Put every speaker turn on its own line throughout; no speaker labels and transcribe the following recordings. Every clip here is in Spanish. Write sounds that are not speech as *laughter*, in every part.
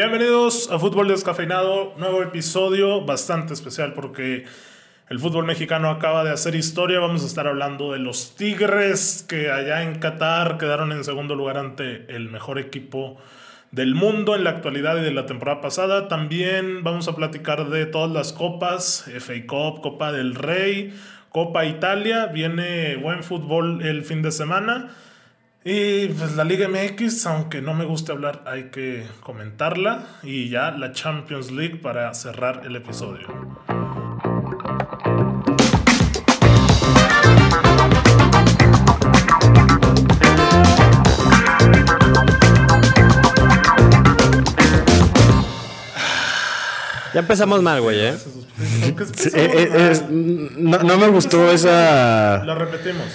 Bienvenidos a Fútbol Descafeinado, nuevo episodio bastante especial porque el fútbol mexicano acaba de hacer historia. Vamos a estar hablando de los Tigres que allá en Qatar quedaron en segundo lugar ante el mejor equipo del mundo en la actualidad y de la temporada pasada. También vamos a platicar de todas las copas, FA Cup, Copa del Rey, Copa Italia. Viene buen fútbol el fin de semana. Y pues la Liga MX, aunque no me guste hablar, hay que comentarla. Y ya la Champions League para cerrar el episodio.
Ya empezamos mal, güey, ¿eh?
¿Por qué
Sí,
empezamos
eh, eh, es- no, no me gustó esa.
Lo repetimos.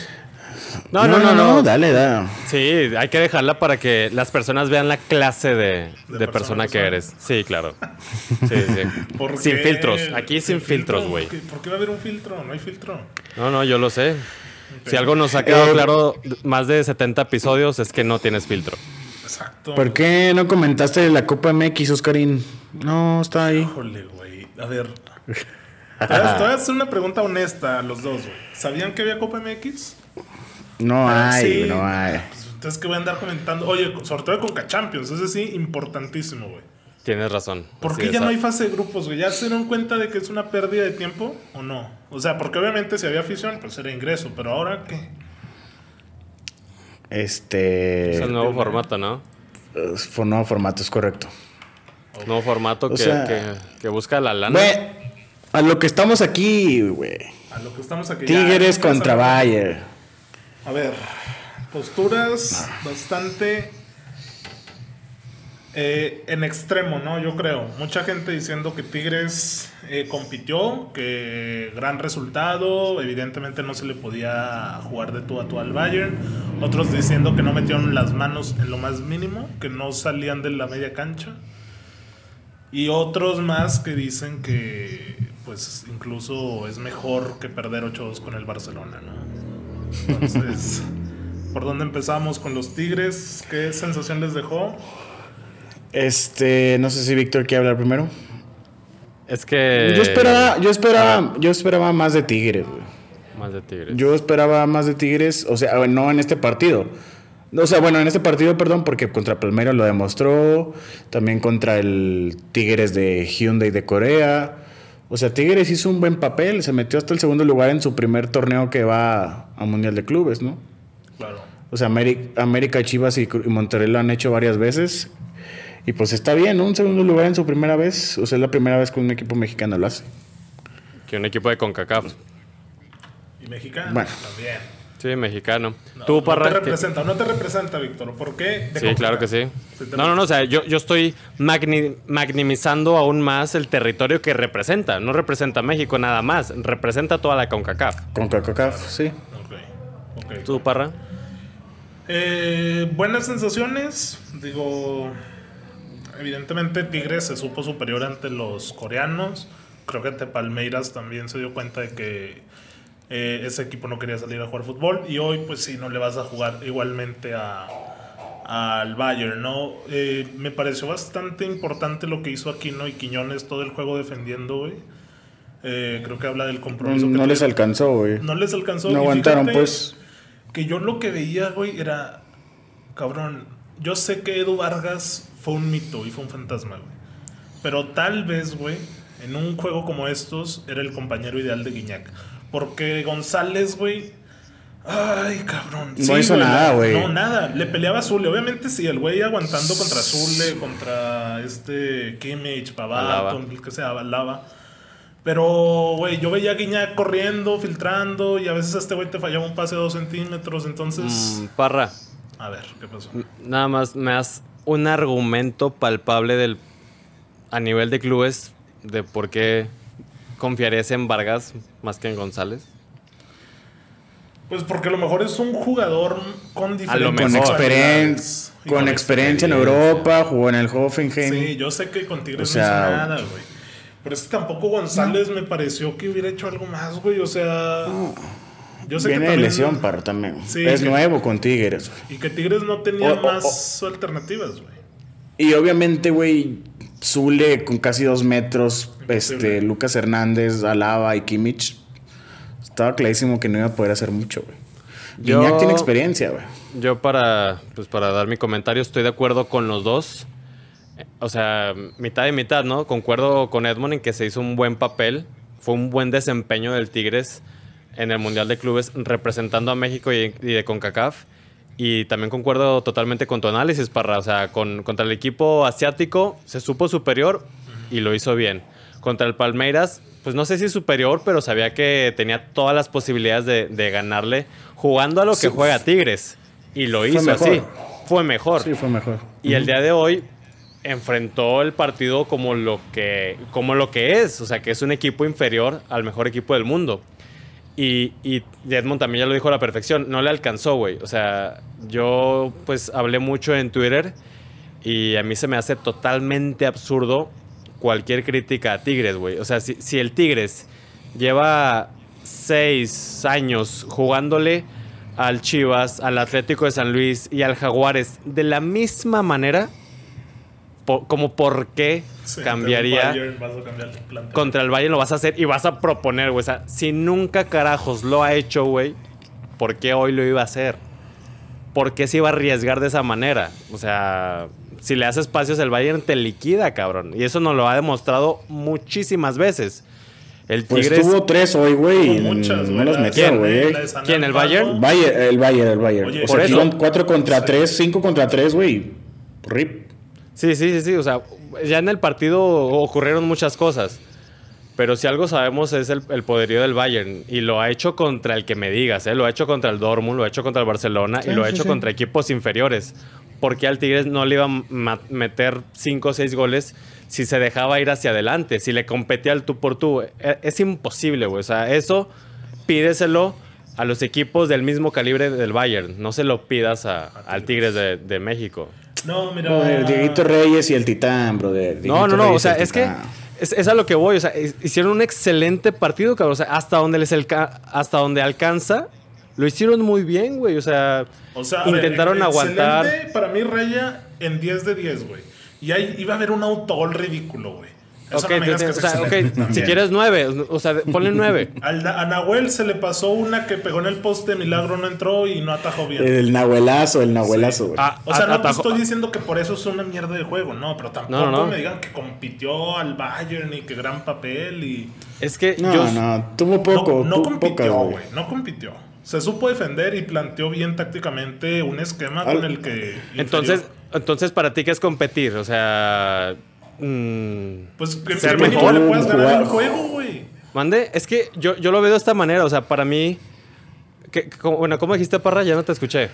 No, no, no, no.
Dale, dale.
Sí, hay que dejarla para que las personas vean la clase de, de,
De
persona
persona
que eres. Sí, claro. *laughs* Sí, sí.
¿Por
Sin
qué?
filtros. Aquí sin filtros,
filtro?
güey.
¿Por qué- ¿Por qué va a haber un filtro? No hay filtro.
No, no, yo lo sé. Si algo nos ha quedado
Eh,
claro más de 70 episodios es que no tienes filtro.
Exacto.
¿Por qué no comentaste la Copa MX, Oscarín? No, está ahí.
Híjole, güey. A ver. Te voy a te voy a hacer una pregunta honesta a los dos, güey. ¿Sabían que había Copa MX?
No
Ah,
hay,
sí.
no hay.
Pues, entonces, que voy a andar comentando? Oye, sobre todo con Champions. Ese sí, importantísimo, güey.
Tienes razón.
¿Por qué ya no hay fase de grupos, güey? ¿Ya se dieron cuenta de que es una pérdida de tiempo o no? O sea, porque obviamente si había afición, pues era ingreso. Pero ahora, ¿qué?
Este.
Es el nuevo formato, ¿no?
nuevo formato, es correcto.
Nuevo formato que,
sea-
que, que busca la lana.
Güey, a lo que estamos aquí, güey.
A lo que estamos aquí.
Tigres
ya
contra. Bayern.
A ver, posturas bastante eh, en extremo, ¿no? Yo creo. Mucha gente diciendo que Tigres eh, compitió, que gran resultado, evidentemente no se le podía jugar de tú a tú al Bayern. Otros diciendo que no metieron las manos en lo más mínimo, que no salían de la media cancha. Y otros más que dicen que, pues, incluso es mejor que perder 8-2 con el Barcelona, ¿no? Entonces, ¿por dónde empezamos con los Tigres? ¿Qué sensación les dejó?
Este, no sé si Víctor quiere hablar primero.
Es que.
Yo esperaba, yo esperaba, yo esperaba más de Tigres, güey.
Más de Tigres.
Yo esperaba más de Tigres, o sea, no en este partido. O sea, bueno, en este partido, perdón, porque contra Palmeiras lo demostró, también contra el Tigres de Hyundai de Corea. O sea, Tigres hizo un buen papel, se metió hasta el segundo lugar en su primer torneo que va a Mundial de Clubes, ¿no?
Claro.
O sea, América, Chivas y Monterrey lo han hecho varias veces. Y pues está bien, ¿no? Un segundo lugar en su primera vez. O sea, es la primera vez que un equipo mexicano lo hace.
Que un equipo de CONCACAF.
Y mexicano
Bueno.
también.
Sí, mexicano.
No,
Tú,
no
Parra.
te representa, no te representa, Víctor. ¿Por qué? De
Sí, claro que sí. No, no, no, o sea, yo, yo estoy magni- magnimizando aún más el territorio que representa. No representa a México nada más, representa toda la CONCACAF.
Con CONCACAF, sí.
Ok, ok.
¿Tú, Parra?
Eh, buenas sensaciones. Digo, evidentemente Tigres se supo superior ante los coreanos. Creo que ante Palmeiras también se dio cuenta de que eh, ese equipo no quería salir a jugar fútbol. Y hoy, pues sí, no le vas a jugar igualmente a, al Bayern, ¿no? Eh, me pareció bastante importante lo que hizo Aquino y Quiñones todo el juego defendiendo, güey. Eh, creo que habla del
No,
compromiso. que
no les alcanzó, güey.
No les alcanzó.
No aguantaron, pues.
Que yo lo que veía, güey, era. Cabrón, yo sé que Edu Vargas fue un mito y fue un fantasma, güey. Pero tal vez, güey, en un juego como estos, era el compañero ideal de Guiñac. Porque González, güey. Ay, cabrón.
No hizo nada, güey.
No, nada. Le peleaba a Zule. Obviamente, sí, el güey aguantando contra Zule, contra este Kimmich,
Alaba.
el que sea, Alaba. Pero, güey, yo veía a Guiñac corriendo, filtrando, y a veces este güey te fallaba un pase de dos centímetros. Entonces,
Mm, Parra,
a ver, ¿qué pasó?
nada más me das un argumento palpable del a nivel de clubes de por qué confiarías en Vargas más que en González.
Pues porque a lo mejor es un jugador con diferentes
Con, con experiencia en. Europa, jugó en el Hoffenheim.
Sí, yo sé que con Tigres
O sea,
no hizo nada, güey. Pero es que tampoco González me pareció que hubiera hecho algo más, güey. O sea, yo sé
Viene
que
de
también-
lesión, para también.
Sí,
es
que-
nuevo con Tigres. güey.
Y que Tigres no tenía
O- o-
más alternativas, güey.
Y obviamente, güey, Zule con casi dos metros, este, Lucas Hernández, Alaba y Kimmich. Estaba clarísimo que no iba a poder hacer mucho, güey.
Yo-
Gignac tiene experiencia, güey.
Yo para, pues para dar mi comentario estoy de acuerdo con los dos. O sea, mitad y mitad, ¿no? Concuerdo con Edmond en que se hizo un buen papel. Fue un buen desempeño del Tigres en el Mundial de Clubes representando a México y, y de CONCACAF. Y también concuerdo totalmente con tu análisis, Parra. O sea, con, contra el equipo asiático se supo superior y lo hizo bien. Contra el Palmeiras, pues no sé si superior, pero sabía que tenía todas las posibilidades de, de ganarle jugando a lo que juega Tigres. Y lo hizo
mejor.
así. Fue mejor.
Sí, fue mejor.
Y el día de hoy enfrentó el partido como lo que como lo que es, o sea, que es un equipo inferior al mejor equipo del mundo. Y, y Edmond también ya lo dijo a la perfección, no le alcanzó, güey. O sea, yo pues hablé mucho en Twitter y a mí se me hace totalmente absurdo cualquier crítica a Tigres, güey. O sea, si, si el Tigres lleva seis años jugándole al Chivas, al Atlético de San Luis y al Jaguares de la misma manera, po- como por qué
Sí,
cambiaría
ante el Bayern vas a cambiar el plantel.
contra el Bayern lo vas a hacer y vas a proponer, güey. O sea, si nunca carajos lo ha hecho, güey, ¿por qué hoy lo iba a hacer? ¿Por qué se iba a arriesgar de esa manera? O sea, si le hace espacios, el Bayern te liquida, cabrón. Y eso nos lo ha demostrado muchísimas veces. El
Pues
Tigres.
tuvo tres hoy, güey.
muchas,
no
güey.
metió,
¿Quién, el. Bayern?
Bayern, el Bayern, el Bayern.
Oye,
o sea, cuatro contra
Sí.
tres, cinco contra tres, güey. Rip.
Sí, sí, sí, sí. O sea, ya en el partido ocurrieron muchas cosas. Pero si algo sabemos es el, el poderío del Bayern. Y lo ha hecho contra el que me digas, ¿eh? Lo ha hecho contra el Dortmund, lo ha hecho contra el Barcelona
Sí,
y lo ha hecho
sí.
contra equipos inferiores. Porque al Tigres no le iba a meter 5 o 6 goles si se dejaba ir hacia adelante, si le competía al tú por tú. E- Es imposible, güey. O sea, eso pídeselo a los equipos del mismo calibre del Bayern. No se lo pidas a- al Tigres de, de México.
No, mira.
Joder, Dieguito Reyes y el Titán, brother.
No,
Dieguito
no, no, o
Reyes
sea, es que es, es a lo que voy, o sea, es- hicieron un excelente partido, cabrón, o sea, hasta donde les alca- hasta donde alcanza, lo hicieron muy bien, güey, o sea,
O sea, a ver,
intentaron
excelente
aguantar.
Para mí, Raya en 10 de 10, güey. Y ahí iba a haber un autogol ridículo, güey. Eso no me que
o sea, ok,
excelente
si quieres nueve, o sea, ponle nueve.
Al- a Nahuel se le pasó una que pegó en el poste, Milagro no entró y no atajó bien.
El Nahuelazo, el Nahuelazo, güey.
Ah,
o sea, no te
atajó-
estoy diciendo que por eso es una mierda de juego, no, pero tampoco
No, no, no.
me digan que compitió al Bayern y que gran papel y...
Es que
no,
yo,
no, tuvo poco.
no, no
tuvo
compitió, güey, no compitió. Se supo defender y planteó bien tácticamente un esquema
Al-
con el que...
entonces,
inferior.
entonces para ti qué es competir, o sea, mm,
Pues que
ser mejor.
le puedas ganar el juego, güey.
mande, es que yo, yo lo veo de esta manera, o sea, para mí, que, bueno, ¿cómo dijiste, Parra? Ya no te escuché.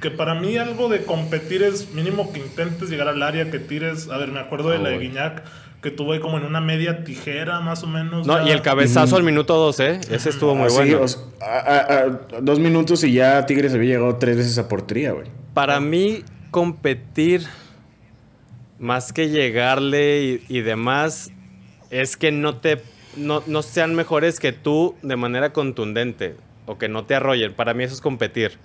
Que para mí algo de competir es mínimo que intentes llegar al área, que tires. A ver, me acuerdo de
Ah,
la de. Guiñac, que tuvo ahí como en una media tijera, más o menos.
No,
ya.
y el cabezazo al minuto 12, ese estuvo muy bueno.
o sea, a- a- a- dos minutos y ya Tigres había llegado tres veces a portería, güey.
Para mí, competir, más que llegarle y, demás, es que no te no, no sean mejores que tú de manera contundente o que no te arrollen. Para mí eso es competir.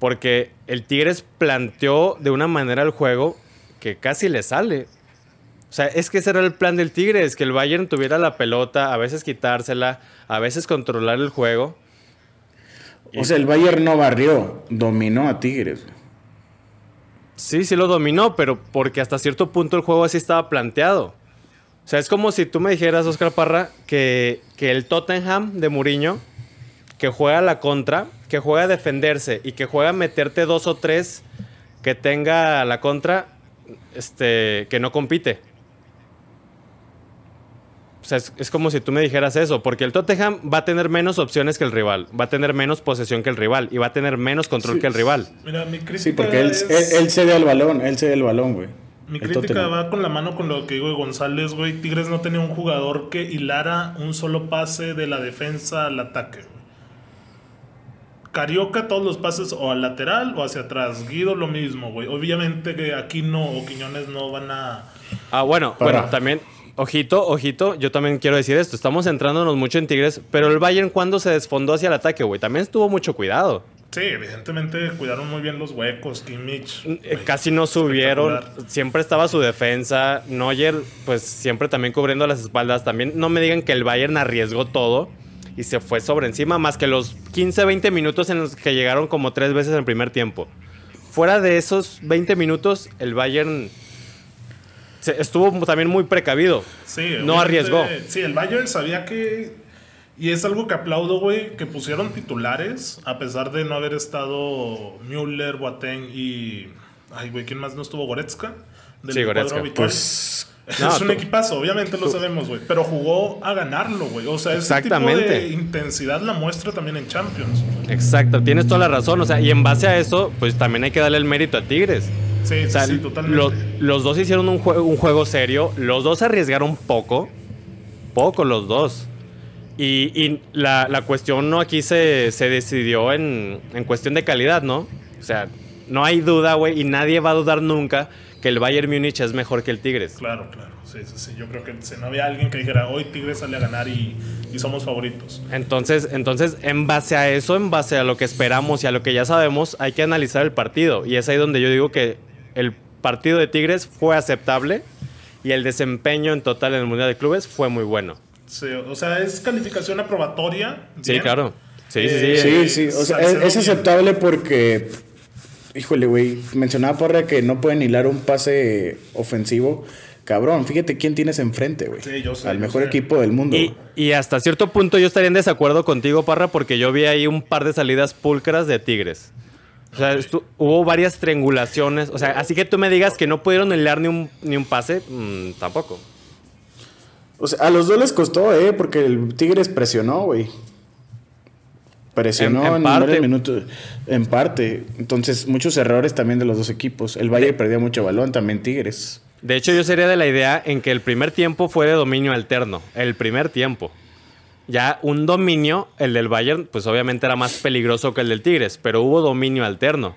Porque el Tigres planteó de una manera el juego que casi le sale. O sea, es que ese era el plan del Tigres, que el Bayern tuviera la pelota, a veces quitársela, a veces controlar el juego.
O sea, el Bayern no barrió, dominó a Tigres.
Sí, sí lo dominó, pero porque hasta cierto punto el juego así estaba planteado. O sea, es como si tú me dijeras, Oscar Parra, que, que el Tottenham de Mourinho, que juega la contra, que juega a defenderse y que juega a meterte dos o tres que tenga la contra, este, que no compite. O sea, es, es como si tú me dijeras eso, porque el Tottenham va a tener menos opciones que el rival, va a tener menos posesión que el rival y va a tener menos control
Sí.
que el rival.
Mira, mi crítica.
Sí, porque él,
es-
él, él cede al balón, él cede el balón, güey.
Mi
El
crítica
Tottenham.
va con la mano con lo que digo de González, güey. Tigres no tenía un jugador que hilara un solo pase de la defensa al ataque, güey. Carioca, todos los pases o al lateral o hacia atrás. Guido, lo mismo, güey. Obviamente que aquí no, o Quiñones no van a.
Ah, bueno,
Para.
bueno, también, ojito, ojito, yo también quiero decir esto. Estamos centrándonos mucho en Tigres, pero el Bayern cuando se desfondó hacia el ataque, güey, también tuvo mucho cuidado.
Sí, evidentemente cuidaron muy bien los huecos, Kimmich.
Eh,
güey,
Casi no subieron, siempre estaba su defensa. Neuer, pues siempre también cubriendo las espaldas. También no me digan que el Bayern arriesgó todo y se fue sobre encima, más que los 15, 20 minutos en los que llegaron como tres veces en el primer tiempo. Fuera de esos 20 minutos, el Bayern estuvo también muy precavido.
Sí,
no arriesgó.
Sí, el Bayern sabía que. Y es algo que aplaudo, güey, que pusieron titulares, a pesar de no haber estado Müller, Boateng y. Ay, güey, ¿quién más no estuvo? ¿Goretzka? Del
Sí, Goretzka.
Pues
No,
es un
tú-
equipazo, obviamente lo sabemos, güey. Pero jugó a ganarlo, güey. O sea, ese tipo de intensidad la muestra también en Champions.
Exacto, tienes toda la razón. O sea, y en base a eso, pues también hay que darle el mérito a Tigres.
Sí,
O sea,
sí, totalmente.
lo- los dos hicieron un, jue- un juego serio. Los dos arriesgaron poco. Poco los dos. Y, y la, la cuestión no aquí se, se decidió en, en cuestión de calidad, ¿no? O sea, no hay duda, güey, y nadie va a dudar nunca que el Bayern Múnich es mejor que el Tigres.
Claro, claro. Sí, sí, sí. Yo creo que si no había alguien que dijera, hoy Tigres sale a ganar y, y somos favoritos.
Entonces, entonces, en base a eso, en base a lo que esperamos y a lo que ya sabemos, hay que analizar el partido. Y es ahí donde yo digo que el partido de Tigres fue aceptable y el desempeño en total en el Mundial de Clubes fue muy bueno.
Sí, o sea, es calificación aprobatoria.
Sí, claro. Sí, sí,
Eh,
sí.
Sí, sí, o sea, es, aceptable porque, híjole, güey, mencionaba Parra que no pueden hilar un pase ofensivo. Cabrón, fíjate quién tienes enfrente, güey.
Sí, yo sé,
Al
yo
mejor
sé.
equipo del mundo.
Y, y hasta cierto punto yo estaría en desacuerdo contigo, Parra, porque yo vi ahí un par de salidas pulcras de Tigres. O sea, hubo varias triangulaciones. O sea, así que tú me digas que no pudieron hilar ni un, ni un pase, mm, tampoco.
O sea, a los dos les costó, ¿eh? Porque el Tigres presionó, güey. Presionó
En-
en,
en parte.
minutos. En parte. Entonces, muchos errores también de los dos equipos. El Valle perdía mucho balón, también Tigres.
De hecho, yo sería de la idea en que el primer tiempo fue de dominio alterno. El primer tiempo. Ya un dominio, el del Bayern, pues obviamente era más peligroso que el del Tigres, pero hubo dominio alterno.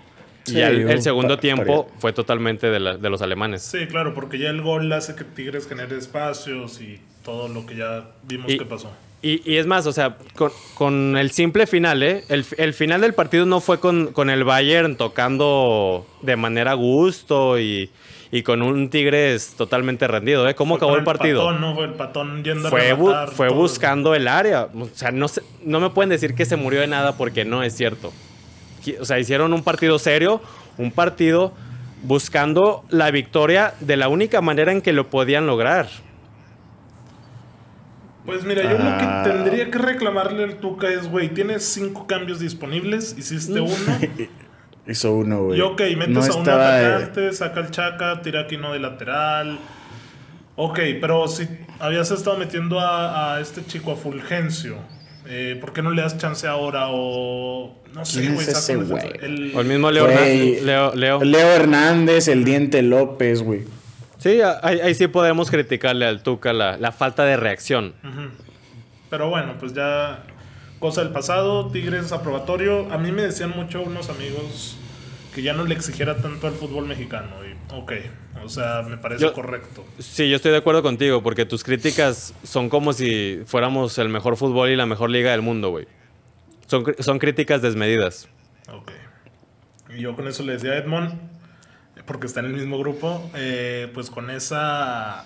y
Sí,
el, segundo
pa-
tiempo fue totalmente de, la- de los alemanes.
Sí, claro, porque ya el gol hace que Tigres genere espacios y todo lo que ya vimos
Y-
que pasó.
Y, y es más, o sea, con, con el simple final, ¿eh? El, el final del partido no fue con, con el Bayern tocando de manera a gusto y, y con un Tigres totalmente rendido, ¿eh? ¿Cómo
Fue
acabó el partido?
Patón, ¿no? Fue el patón yendo
fue,
a
bu-
rematar
fue
todo.
buscando el área. O sea, no, se- no me pueden decir que se murió de nada porque no es cierto. O sea, hicieron un partido serio, un partido buscando la victoria de la única manera en que lo podían lograr.
Pues mira, yo
Ah.
lo que tendría que reclamarle al Tuca es, güey, tienes cinco cambios disponibles, hiciste *laughs* uno.
Hizo uno, güey.
y ok, metes
No
a un
eh,
atacante, saca el chaca, tira aquí no de lateral. Ok, pero si habías estado metiendo a, a este chico, a Fulgencio, eh, ¿por qué no le das chance ahora? O no sé,
¿Quién
güey,
es
el-
O el mismo Leo. Hernández- Leo, Leo.
Leo Hernández, el Diente López, güey.
Sí, ahí, ahí sí podemos criticarle al Tuca la, la falta de reacción.
Pero bueno, pues ya cosa del pasado, Tigres aprobatorio. A mí me decían mucho unos amigos que ya no le exigiera tanto al fútbol mexicano. Y, ok, o sea, me parece
Yo-
correcto.
Sí, yo estoy de acuerdo contigo, porque tus críticas son como si fuéramos el mejor fútbol y la mejor liga del mundo, güey. Son, son críticas desmedidas.
Ok. Y yo con eso le decía a Edmond, porque está en el mismo grupo, eh, pues con esa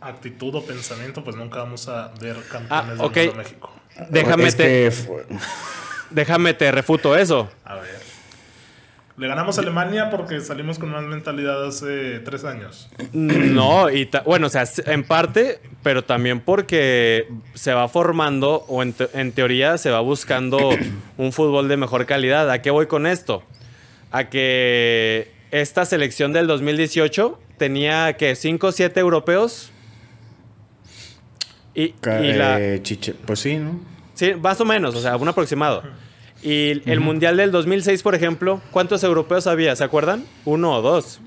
actitud o pensamiento, pues nunca vamos a ver campeones
Ah, ok.
del mundo México.
Déjame,
Es
te,
que *laughs*
déjame te refuto eso.
A ver. Le ganamos a Alemania porque salimos con más mentalidad hace tres años.
No, y ta- bueno, o sea, en parte, pero también porque se va formando, o en, te- en teoría se va buscando un fútbol de mejor calidad. ¿A qué voy con esto? A que esta selección del 2018 tenía que 5 o 7 europeos. Y, la,
eh, chiche- Pues sí, ¿no?
Sí, más o menos, o sea, un aproximado. Y el Mundial del 2006, por ejemplo, ¿cuántos europeos había? ¿Se acuerdan? Uno o dos.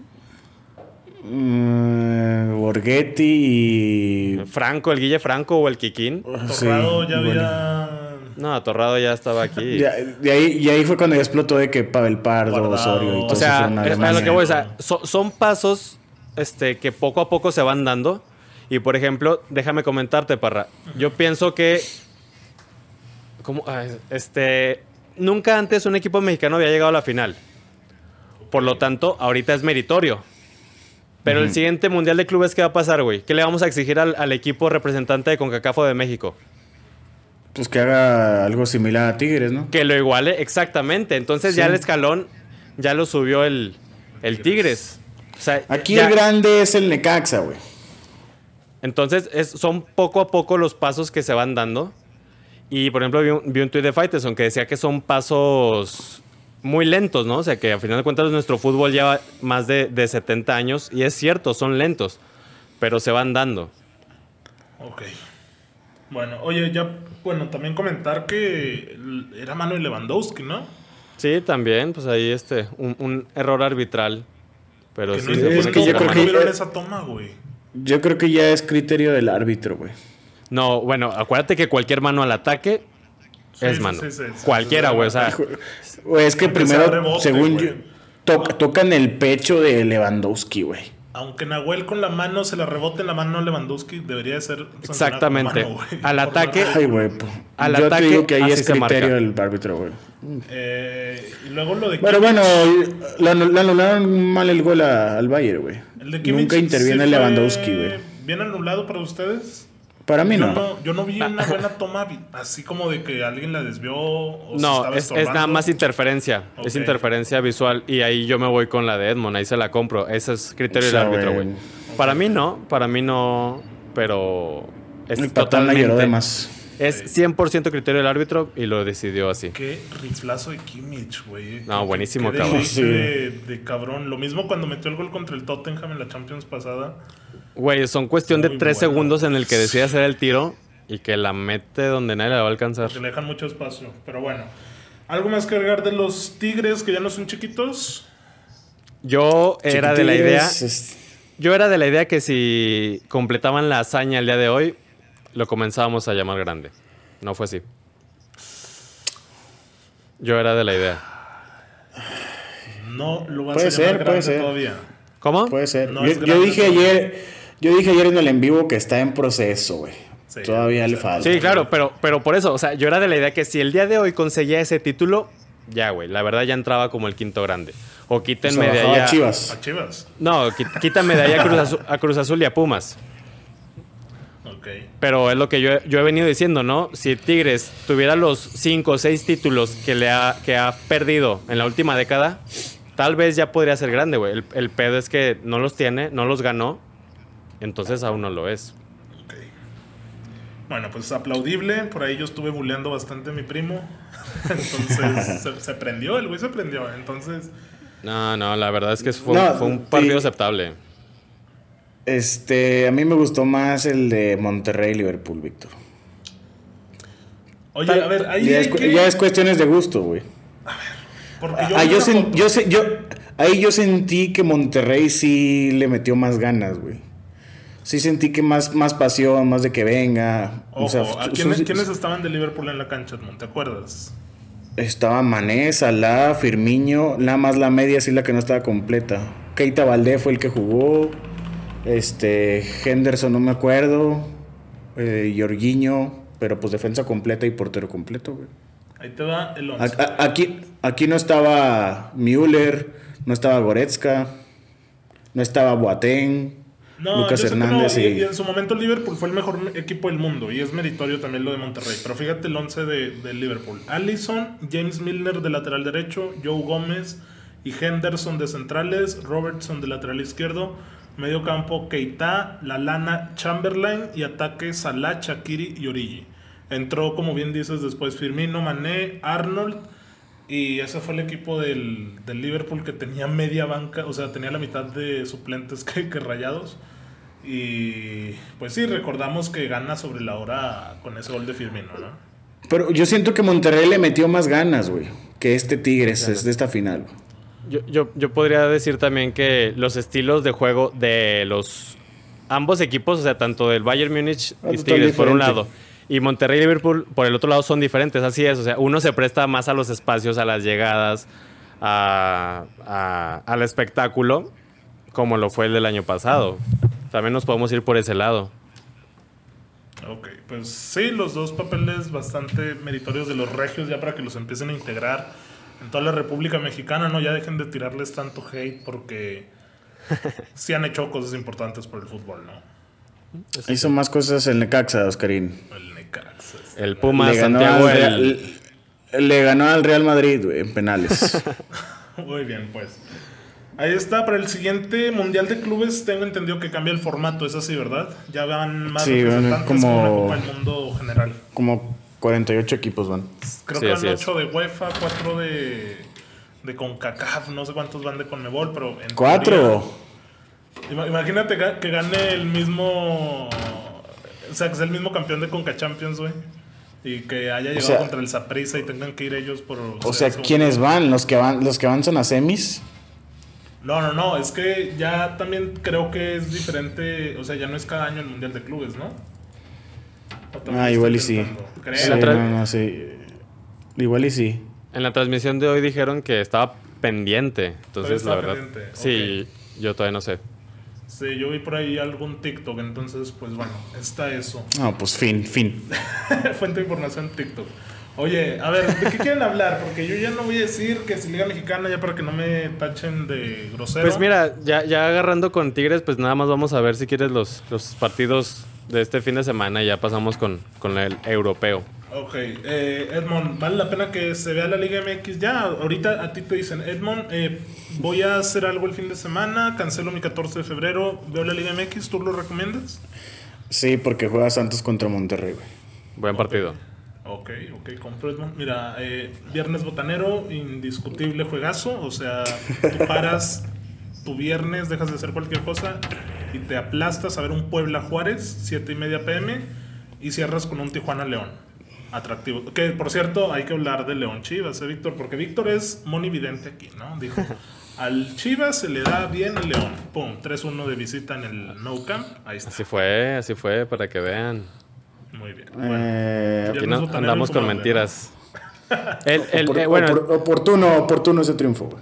Mm, Borghetti y.
Franco, el Guille Franco o el Kikín.
Sí,
Torrado ya
bueno.
había.
No, Torrado ya estaba aquí.
Ya- de ahí, y ahí fue cuando ya explotó de que Pavel Pardo,
Guardado.
Osorio y
O
todo
o
eso
sea,
fueron a
es- a
Alemania.
lo que voy, o sea, so- son pasos este, que poco a poco se van dando. Y por ejemplo, déjame comentarte, Parra. Yo pienso que. ¿Cómo? Ay, Este. Nunca antes un equipo mexicano había llegado a la final. Por lo tanto, ahorita es meritorio. Pero el siguiente Mundial de Clubes, ¿qué va a pasar, güey? ¿Qué le vamos a exigir al, al equipo representante de CONCACAF o de México?
Pues que haga algo similar a Tigres, ¿no?
Que lo iguale exactamente. Entonces ya el escalón ya lo subió el, el Tigres. O sea,
Aquí
ya-
el grande es el Necaxa, güey.
Entonces es- son poco a poco los pasos que se van dando. Y por ejemplo vi un, vi un tuit de Faitelson que decía que son pasos muy lentos, ¿no? O sea que al final de cuentas nuestro fútbol lleva más de, de 70 años y es cierto, son lentos, pero se van dando.
Ok. Bueno, oye, ya, bueno, también comentar que era Manuel Lewandowski, ¿no?
Sí, también, pues ahí este, un, un error arbitral. Pero
Que
sí,
no,
se
es,
que yo creo que-
esa toma, güey.
Yo creo que ya es criterio del árbitro, güey.
No, bueno, acuérdate que cualquier mano al ataque
Sí,
es mano.
sí, sí, sí.
Cualquiera, güey, o sea,
es que primero,
rebote,
según yo, to- tocan el pecho de Lewandowski, güey.
Aunque Nahuel con la mano se la rebote en la mano a Lewandowski, debería de ser.
Exactamente.
mano, güey.
Al ataque-
la-
Ay, güey.
Al
yo
ataque,
te digo que ahí es criterio del árbitro, güey.
Eh, y luego lo de
Pero
Kimmich.
bueno, le anu- le anularon mal el gol a- al Bayern, güey.
El de Kimmich
Nunca interviene Lewandowski, güey.
¿Bien anulado para ustedes?
Para mí
yo
no.
no. Yo no vi una buena toma así como de que alguien la desvió o se
No,
estaba
es, nada más interferencia. Es interferencia visual. Y ahí yo me voy con la de Edmond. Ahí se la compro. Ese es criterio del árbitro,
güey.
Para mí no. Para mí no. Pero es
El patán la lloró
totalmente.
de más.
Es 100% criterio del árbitro y lo decidió así.
Qué riflazo de Kimmich, güey.
No, buenísimo,
qué
cabrón.
Sí.
De, de cabrón. Lo mismo cuando metió el gol contra el Tottenham en la Champions pasada.
Güey, son cuestión de tres segundos en el que decide hacer el tiro y que la mete donde nadie la va a alcanzar.
Que le dejan mucho espacio. Pero bueno. ¿Algo más que agregar de los Tigres que ya no son chiquitos?
Yo era de la idea.
Chiquitigres, es-
Yo era de la idea que si completaban la hazaña el día de hoy, lo comenzábamos a llamar grande. No fue así. Yo era de la idea.
No lo vas
Puede
a llamar
ser,
grande
puede ser.
todavía.
¿Cómo?
Puede ser.
No
yo, dije
todavía.
ayer, yo dije ayer en el en vivo que está en proceso, güey.
Sí,
Todavía le
sea,
falta.
Sí, claro, pero, pero por eso, o sea, yo era de la idea que si el día de hoy conseguía ese título, ya, güey, la verdad ya entraba como el quinto grande. O
O sea,
quítenme de ahí
a
a-
Chivas.
A Chivas.
No, quítame de ahí a Cruz, Azul, a Cruz Azul y a Pumas. Pero es lo que yo, yo he venido diciendo, ¿no? Si Tigres tuviera los cinco o seis títulos que, le ha, que ha perdido en la última década, tal vez ya podría ser grande, güey. El, el pedo es que no los tiene, no los ganó, entonces aún no lo es.
Bueno, pues aplaudible. Por ahí yo estuve buleando bastante a mi primo. *laughs* Entonces *laughs* se, se prendió, el güey se prendió. Entonces,
No, no, la verdad es que fue,
No,
fue un partido aceptable.
Este, a mí me gustó más el de Monterrey Liverpool, Víctor.
oye, a ver, ahí
ya, es,
que-
ya es cuestiones de gusto, güey.
porque yo
Ah, yo sen- yo yo- ahí yo sentí que Monterrey sí le metió más ganas, güey. Sí sentí que más, más pasión, más de que venga.
Ojo,
o sea,
¿a quiénes, estaban de Liverpool en la cancha? ¿Te acuerdas?
Estaba Mané, Salah, Firmiño, nada más la media sí la que no estaba completa. Keita Valdé fue el que jugó. Este, Henderson no me acuerdo. Eh, Jorginho, pero pues defensa completa y portero completo, güey.
Ahí te va el
A-
11.
a- Aquí, aquí no estaba Müller, no estaba Goretzka, no estaba Boateng,
No,
Lucas Hernández
no, y,
y...
y en su momento Liverpool fue el mejor equipo del mundo y es meritorio también lo de Monterrey. Pero fíjate el 11 de, de Liverpool. Allison, James Milner de lateral derecho, Joe Gómez y Henderson de centrales, Robertson de lateral izquierdo, medio campo Keita, Lalana, Chamberlain y ataque Salah, Shakiri y Origi. Entró, como bien dices, después Firmino, Mané, Arnold y ese fue el equipo del, del Liverpool que tenía media banca, o sea, tenía la mitad de suplentes *laughs* que, que rayados. Y pues sí, recordamos que gana sobre la hora con ese gol de Firmino, ¿no?
Pero yo siento que Monterrey le metió más ganas, güey, que este Tigres es de esta final. güey.
Yo, yo, yo podría decir también que los estilos de juego de los ambos equipos, o sea, tanto del Bayern Múnich
Ah,
y Tigres por un lado, y Monterrey y Liverpool por el otro lado son diferentes, así es, o sea, uno se presta más a los espacios, a las llegadas, a- a- al espectáculo, como lo fue el del año pasado. También nos podemos ir por ese lado.
Ok, pues sí, los dos papeles bastante meritorios de los regios ya para que los empiecen a integrar en toda la República Mexicana, ¿no? Ya dejen de tirarles tanto hate porque *laughs* sí han hecho cosas importantes por el fútbol, ¿no?
Hizo más cosas el Necaxa, Oscarín.
El Necaxa.
El Puma
Le ganó,
Santiago,
al
el-
le ganó al Real Madrid güey, en penales. *laughs*
Muy bien, pues. Ahí está, para el siguiente Mundial de Clubes tengo entendido que cambia el formato, es así, ¿verdad? Ya van más
Sí,
representantes
como-
como una Copa del Mundo general.
Como 48 equipos van.
Creo
Sí,
que van
es.
8 de UEFA, 4 de, de CONCACAF, no sé cuántos van de CONMEBOL, pero... En
Cuatro.
teoría- imagínate que gane el mismo... O sea, que sea el mismo campeón de CONCA Champions, güey. Y que haya llegado
sea-
contra el Saprissa y tengan que ir ellos por...
O sea, ¿quiénes van? Los que van, los que van son a semis.
No, no, no, es que ya también creo que es diferente, o sea, ya no es cada año el Mundial de Clubes, ¿no?
Ah, igual y sí.
inventando. Creo.
Sí,
la tra-
no, no, sí. Igual y sí.
En la transmisión de hoy dijeron que estaba pendiente. Entonces,
estaba
la verdad.
pendiente,
Sí, yo todavía no sé.
Sí, yo vi por ahí algún TikTok, entonces, pues bueno, está eso.
No, pues fin, fin. *laughs*
Fuente de información TikTok. Oye, a ver, ¿de qué quieren hablar? Porque yo ya no voy a decir que si Liga Mexicana, ya para que no me tachen de grosero.
Pues mira, ya, ya agarrando con Tigres, pues nada más vamos a ver si quieres los, los partidos de este fin de semana y ya pasamos con, con el europeo.
Ok, eh, Edmond, vale la pena que se vea la Liga MX. Ya, ahorita a ti te dicen, Edmond, eh, voy a hacer algo el fin de semana, cancelo mi 14 de febrero, veo la Liga MX, ¿tú lo recomiendas?
Sí, porque juega Santos contra Monterrey, güey.
Buen partido.
Ok, ok, compro Edmond. Mira, eh, viernes botanero, indiscutible juegazo, o sea, tú paras *laughs* tu viernes, dejas de hacer cualquier cosa y te aplastas a ver un Puebla Juárez, 7 y media pm, y cierras con un Tijuana León. Atractivo. Que por cierto, hay que hablar de León Chivas, ¿eh, Víctor? Porque Víctor es monividente aquí, ¿no? Dijo, *laughs* al Chivas se le da bien el León. Pum, 3-1 de visita en el No Camp. Ahí está.
Así fue, así fue, para que vean.
Muy bien. Bueno,
Eh,
Ya
Aquí no andamos con mentiras. *laughs* El, el- eh, bueno,
opor- oportuno, oportuno ese triunfo, güey.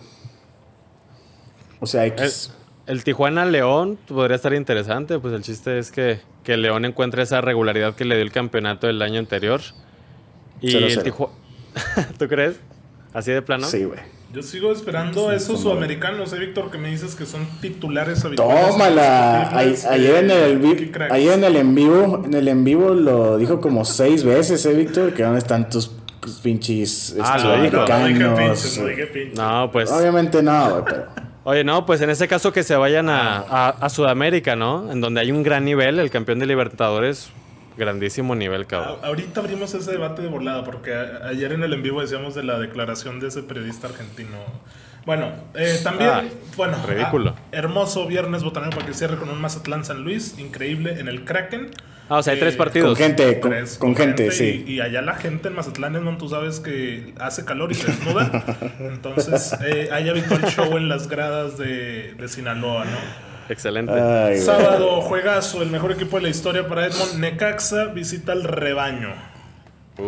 O sea,
el,
X.
el Tijuana León podría estar interesante. Pues el chiste es que, que el León encuentre esa regularidad que le dio el campeonato del año anterior. Y
Cero,
el
cero.
Tijuana. *laughs* ¿Tú crees? ¿Así de plano?
Sí, güey.
Yo sigo esperando a esos sudamericanos, eh, Víctor, que me dices que son titulares habituales.
Tómala. Ay- ayer en el ayer en el en vivo, en el en vivo lo dijo como seis veces, eh, Víctor, que dónde están tus pinches
Ah,
este,
lo dijo.
No, no pinches, no dije pinches.
No, pues.
Obviamente no, güey, pero
Oye, no, pues en ese caso que se vayan a, a- a Sudamérica, ¿no? En donde hay un gran nivel, el campeón de Libertadores, grandísimo nivel, cabrón.
A- Ahorita abrimos ese debate de volada, porque ayer en el en vivo decíamos de la declaración de ese periodista argentino. Bueno, eh, también,
Ah,
bueno,
ridículo.
ah, hermoso viernes botanero para que cierre con un Mazatlán San Luis, increíble en el Kraken.
Ah, o sea, hay
Eh,
tres partidos.
con gente, con,
Tres,
con gente, sí.
Y, y allá la gente en Mazatlán, Edmond, tú sabes que hace calor y se desnuda. *laughs* Entonces, eh, hay habitual show en las gradas de, de Sinaloa, ¿no?
Excelente.
Ay.
Sábado, juegazo, el mejor equipo de la historia para Edmond. Necaxa visita el rebaño.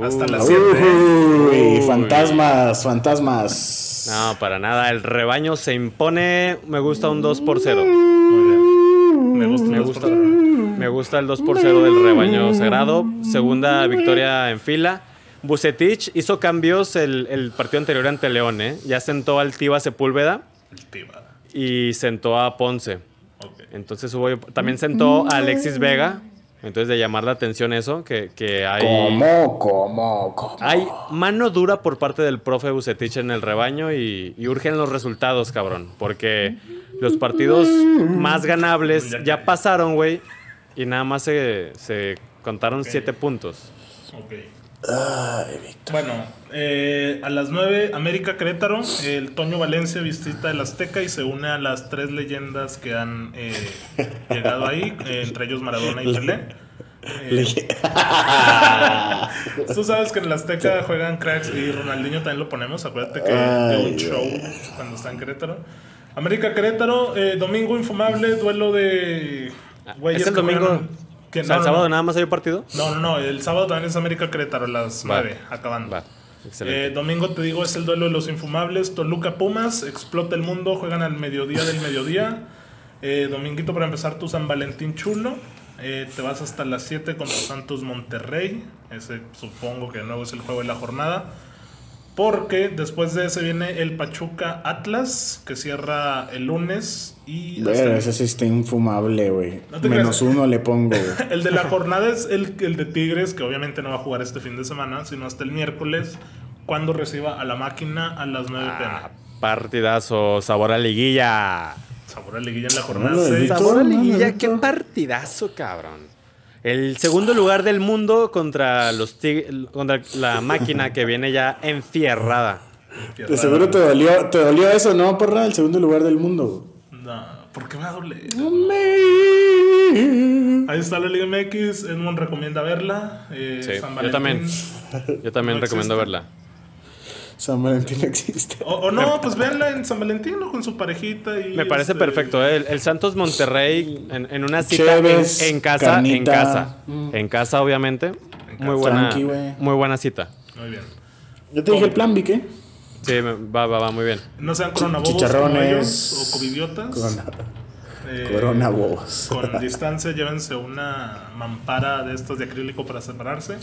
Hasta las 7.
Uy,
Uy.
fantasmas, fantasmas.
No, para nada. El rebaño se impone. Me gusta un 2 por 0.
Me gusta,
Me gusta, me gusta el 2 por 0 del rebaño sagrado. Segunda victoria en fila. Bucetich hizo cambios el, el partido anterior ante León, ¿eh? Ya sentó al Tiva Sepúlveda
El Tiva.
y sentó a Ponce. Entonces hubo, también sentó a Alexis Vega. Entonces de llamar la atención eso, que, que hay...
¿Cómo, cómo, cómo?
Hay mano dura por parte del profe Bucetich en el rebaño y, y urgen los resultados, cabrón. Porque los partidos más ganables ya pasaron, güey. Y nada más se, se contaron siete puntos.
Ok. Bueno, eh, a las 9, América Querétaro. El Toño Valencia visita el Azteca y se une a las tres leyendas que han eh, llegado ahí, eh, entre ellos Maradona y Pelé. Eh, *laughs* Tú sabes que en el Azteca juegan cracks y Ronaldinho también lo ponemos. Acuérdate que de un show cuando está en Querétaro. América Querétaro, eh, domingo infumable, duelo de. güeyes
¿Es el domingo?
Que
o sea,
no,
¿El
no,
sábado
no.
nada más hay un partido?
No, no, no. El sábado también es América Querétaro las
Va.
9, acabando.
Va, excelente.
Eh, domingo te digo es el duelo de los infumables. Toluca Pumas, explota el mundo, juegan al mediodía del mediodía. Eh, dominguito para empezar tu San Valentín chulo. Eh, te vas hasta las 7 contra Santos Monterrey. Ese supongo que de nuevo es el juego de la jornada. Porque después de ese viene el Pachuca Atlas, que cierra el lunes. Y
Pero ese sí está infumable, güey.
No
Menos
creas.
uno le pongo, güey. *laughs*
El de la *laughs* jornada es el, el de Tigres, que obviamente no va a jugar este fin de semana, sino hasta el miércoles, cuando reciba a la máquina a las 9 pm.
Ah, partidazo, sabor a liguilla.
Sabor a liguilla en la jornada
Órale,
6.
Víctor.
Sabor a liguilla,
no,
qué partidazo, cabrón. El segundo lugar del mundo contra los contra la máquina que viene ya enfierrada.
De seguro te dolió, te dolió eso, ¿no, porra? El segundo lugar del mundo.
No, ¿por qué me va a doler? Ahí está la Liga MX, Edmond recomienda verla. eh,
Sí,
San
yo también. Yo también
No
recomiendo
existe.
verla.
San Valentín *laughs* existe.
O, o no, pues véanla en San Valentín ¿no? con su parejita. Y
Me parece
este,
perfecto, ¿eh? el, el Santos Monterrey en, en una cita en,
Cheves,
en casa,
carnita.
en casa. En casa, obviamente. Muy buena,
Tranqui, güey.
muy buena cita.
Muy bien.
Yo te dije el plan, Vic, ¿eh?
Sí, va, va, va muy bien.
No sean coronabobos
Chicharrones.
o covidiotas.
Corona,
Eh,
corona bobos.
Con distancia, llévense una mampara de estas de acrílico para separarse.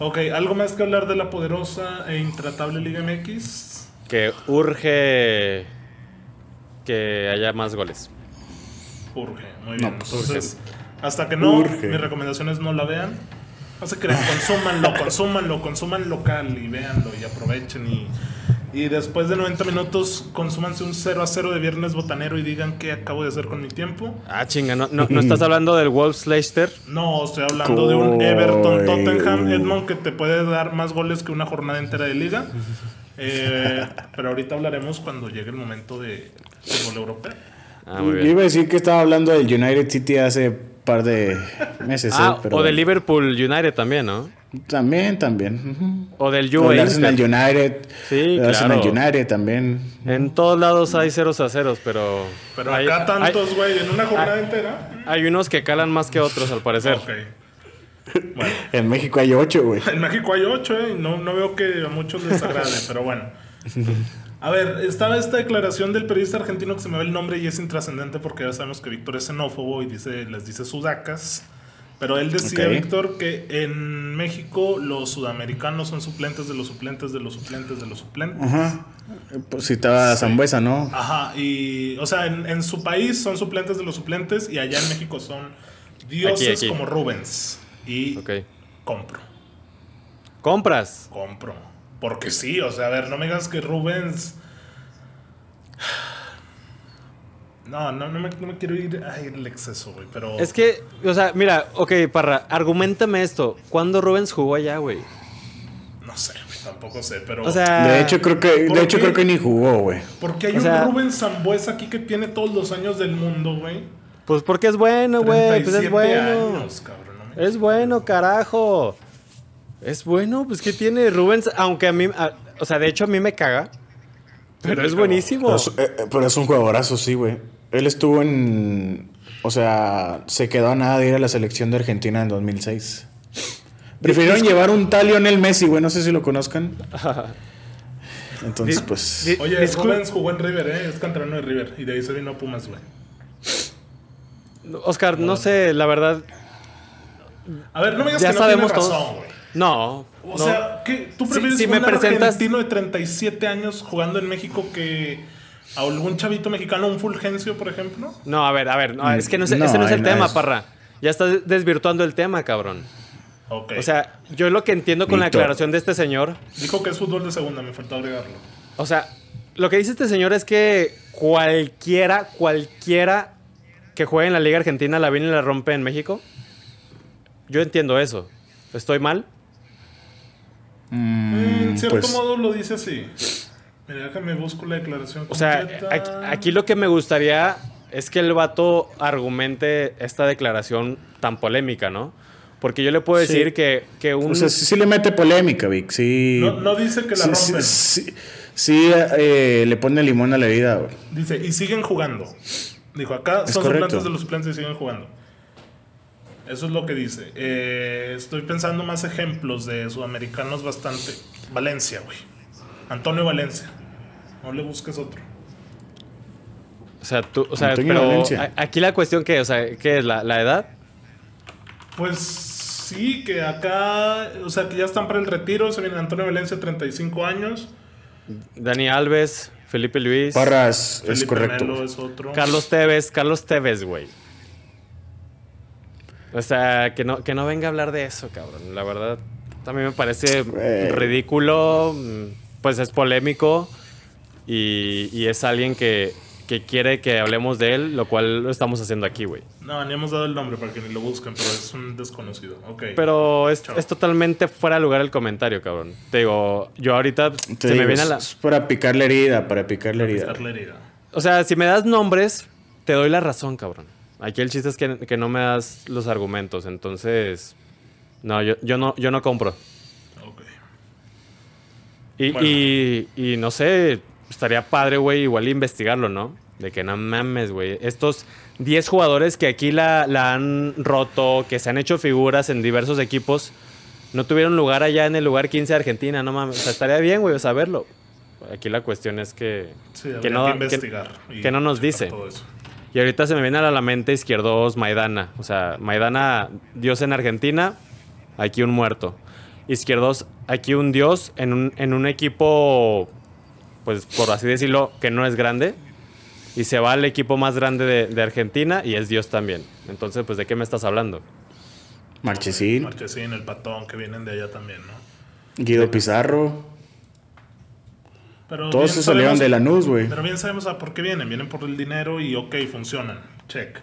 Ok, ¿algo más que hablar de la poderosa e intratable Liga MX?
Que urge que haya más goles.
Urge, muy
No,
bien.
pues,
Entonces, hasta que no,
Urge.
mis recomendaciones no la vean. No se crean, consúmanlo, consúmanlo, consuman local y véanlo y aprovechen. Y, y después de 90 minutos, consúmanse un 0 a 0 de viernes botanero y digan qué acabo de hacer con mi tiempo.
Ah, chinga, ¿no, no, no estás hablando del Wolves Leicester?
No, estoy hablando de un Everton Tottenham. Edmond que te puede dar más goles que una jornada entera de liga. Eh, pero ahorita hablaremos cuando llegue el momento de fútbol europeo.
Ah, muy
Yo
bien.
iba a decir que estaba hablando del United City hace par de meses,
Ah,
¿eh? Pero
o de. Liverpool United también, ¿no?
También, también.
O del
O
UAE.
el Arsenal United.
Sí,
el Arsenal
claro.
United también.
En todos lados hay ceros a ceros, pero.
Pero
hay,
acá tantos,
hay-
güey, en una jornada entera.
hay unos que calan más que otros, al parecer.
Ok. Bueno, *laughs*
En México hay ocho, güey.
en México hay ocho, ¿eh? No, no veo que a muchos les agrade, pero bueno. A ver, estaba esta declaración del periodista argentino que se me va el nombre y es intrascendente porque ya sabemos que Víctor es xenófobo y dice, les dice sudacas. Pero él decía. Víctor, que en México los sudamericanos son suplentes de los suplentes de los suplentes de los suplentes.
Ajá. Pues citaba a Zambuesa, ¿no?
Ajá, y, o sea, en, en su país son suplentes de los suplentes y allá en México son dioses
Aquí, aquí.
como Rubens. Y
Ok.
compro,
Compras.
compro. Porque sí, o sea, a ver, no me digas que Rubens. No, no, no me, no me quiero ir ay, el exceso, güey, pero.
Es que, o sea, mira, ok, Parra, argumentame esto. ¿Cuándo Rubens jugó allá, güey?
No sé, güey, tampoco sé, pero.
O sea.
De hecho, creo que,
¿por
de hecho, creo que ni jugó, güey.
Porque hay
o
un Rubens Zambuesa aquí que tiene todos los años del mundo, güey.
Pues porque es bueno, güey. Pues es
37
bueno.
años, cabrón. no me-
Es bueno, carajo. Es bueno, pues que tiene Rubens, aunque a mí, a- o sea, de hecho a mí me caga. Pero es buenísimo.
Pero es, eh, eh, pero es un jugadorazo, sí, güey. Él estuvo en. O sea, se quedó a nada de ir a la selección de Argentina en 2006. Prefirieron llevar un tal Lionel Messi, güey. No sé si lo conozcan. *laughs* Entonces, pues.
Oye, Rubens jugó en River, ¿eh? Es canterano de River. Y de ahí se vino a Pumas, güey.
Oscar, no sé, la verdad.
A ver, no me digas
Ya
que no
sabemos
tiene razón, güey.
No.
O
no.
sea, ¿qué? ¿tú
Si-
prefieres
si
un
me presentas-
argentino de 37 años jugando en México que a algún chavito mexicano, un Fulgencio, por ejemplo?
No, a ver, a ver, no, es que no, es-
No,
ese no es el
no,
tema,
es-
Parra. Ya estás desvirtuando el tema, cabrón.
Ok.
O sea, yo lo que entiendo con la aclaración de este señor,
Dijo que es fútbol de segunda, me faltó agregarlo.
o sea, lo que dice este señor es que cualquiera, cualquiera que juegue en la Liga Argentina la viene y la rompe en México. Yo entiendo eso. ¿Estoy mal?
mm,
en cierto
pues,
modo lo dice así. Mira, déjame busco la declaración
O sea, aquí, aquí lo que me gustaría es que el vato argumente esta declaración tan polémica, ¿no? Porque yo le puedo
Sí.
decir que, que un...
O sea, sí, sí le mete polémica, Vic. Sí.
No, no dice que la
sí, sí,
rompen.
sí, sí, eh, le pone limón a la herida, güey.
Dice, y siguen jugando. Dijo, acá
Es
son
correcto.
suplentes de los suplentes y siguen jugando. Eso es lo que dice. Eh, estoy pensando más ejemplos de sudamericanos bastante. Valencia, güey. Antonio Valencia. No le busques otro.
O sea, tú, o sea, pero aquí la cuestión que, o sea, ¿qué es la, la edad?
Pues sí, que acá, o sea, que ya están para el retiro. Se viene Antonio Valencia, 35 años.
Dani Alves, Felipe Luis,
Parras, es
Felipe
correcto.
Melo es otro.
Carlos Tevez, Carlos Tevez, güey. O sea, que no, que no venga a hablar de eso, cabrón. La verdad, también me parece ridículo, mm, pues es polémico y, y es alguien que, que quiere que hablemos de él, lo cual lo estamos haciendo aquí, güey.
No, ni hemos dado el nombre para que ni lo busquen, pero es un desconocido. Ok.
Pero es, es totalmente fuera de lugar el comentario, cabrón. Te digo, yo ahorita
Te
se me viene a la...
es para picar la herida, para picar la herida.
Pisar la herida.
O sea, si me das nombres, te doy la razón, cabrón. Aquí el chiste es que, que no me das los argumentos. Entonces, no, yo, yo no, yo no compro.
Ok.
Y,
Bueno.
y, y no sé, estaría padre, güey, igual investigarlo, ¿no? De que no mames, güey. Estos 10 jugadores que aquí la, la han roto, que se han hecho figuras en diversos equipos, no tuvieron lugar allá en el lugar 15 de Argentina, no mames. O sea, estaría bien, güey, saberlo. Aquí la cuestión es que,
Sí,
que, no,
que investigar.
que no nos dice.
todo eso.
Y ahorita se me viene a la mente Izquierdos Maidana. O sea, Maidana, Dios en Argentina, aquí un muerto. Izquierdos, aquí un Dios en un, en un equipo, pues por así decirlo, que no es grande. Y se va al equipo más grande de, de Argentina y es Dios también. Entonces, pues, ¿de qué me estás hablando?
Marchesín,
Marchesín, el patón, que vienen de allá también, ¿no?
Guido Pizarro.
Pero
Todos se salieron de Lanús, güey.
Pero bien sabemos a por qué vienen. Vienen por el dinero y ok, funcionan. Check.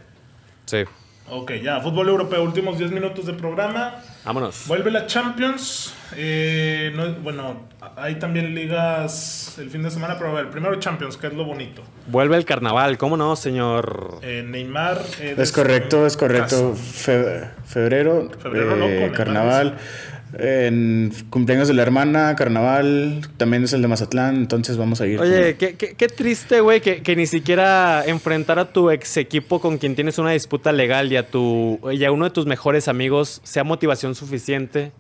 Sí.
Ok, ya, fútbol europeo, últimos 10 minutos de programa.
Vámonos.
Vuelve la Champions. eh, no- bueno, hay también ligas el fin de semana, pero a ver, primero Champions, que es lo bonito.
Vuelve el carnaval, ¿cómo no, señor?
Eh, Neymar. eh,
Es correcto, es correcto. Fe- febrero,
Febrero
eh,
loco,
carnaval. En cumpleaños de la hermana, carnaval. También es el de Mazatlán, entonces vamos a ir.
Oye, qué, qué- qué triste, güey, que, que ni siquiera enfrentar a tu ex equipo con quien tienes una disputa legal y a, tu, y a uno de tus mejores amigos sea motivación suficiente.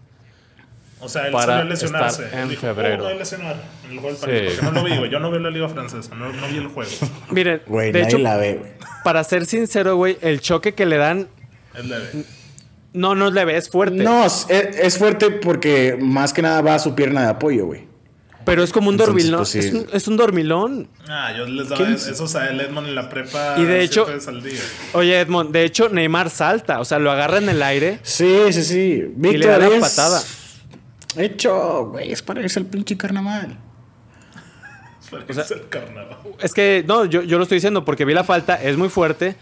O sea, él
para
salió a lesionarse.
estar en
dijo,
febrero.
"Oh, lesionar en el
Sí.
París", Porque no lo vi, güey. Yo no veo la liga francesa, no, no vi el juego.
Miren,
Güey,
de
nadie
hecho,
la ve, güey.
para ser sincero, güey, el choque que le dan,
Es leve.
No, no es leve, es fuerte.
No, es, es fuerte porque más que nada va a su pierna de apoyo, güey.
Pero es como un
Entonces,
dormilón.
pues, sí.
es, un, es un dormilón.
Ah, yo les daba
¿Quién?
esos a el Edmond en la prepa.
Y de hecho-
al día.
Oye, Edmond, de hecho, Neymar salta, o sea, lo agarra en el aire
Sí, sí, sí.
y le da la
es
patada.
Hecho, güey, es para irse al pinche carnaval. *laughs*
Es el carnaval.
Es que, no, yo, yo lo estoy diciendo porque vi la falta, es muy fuerte,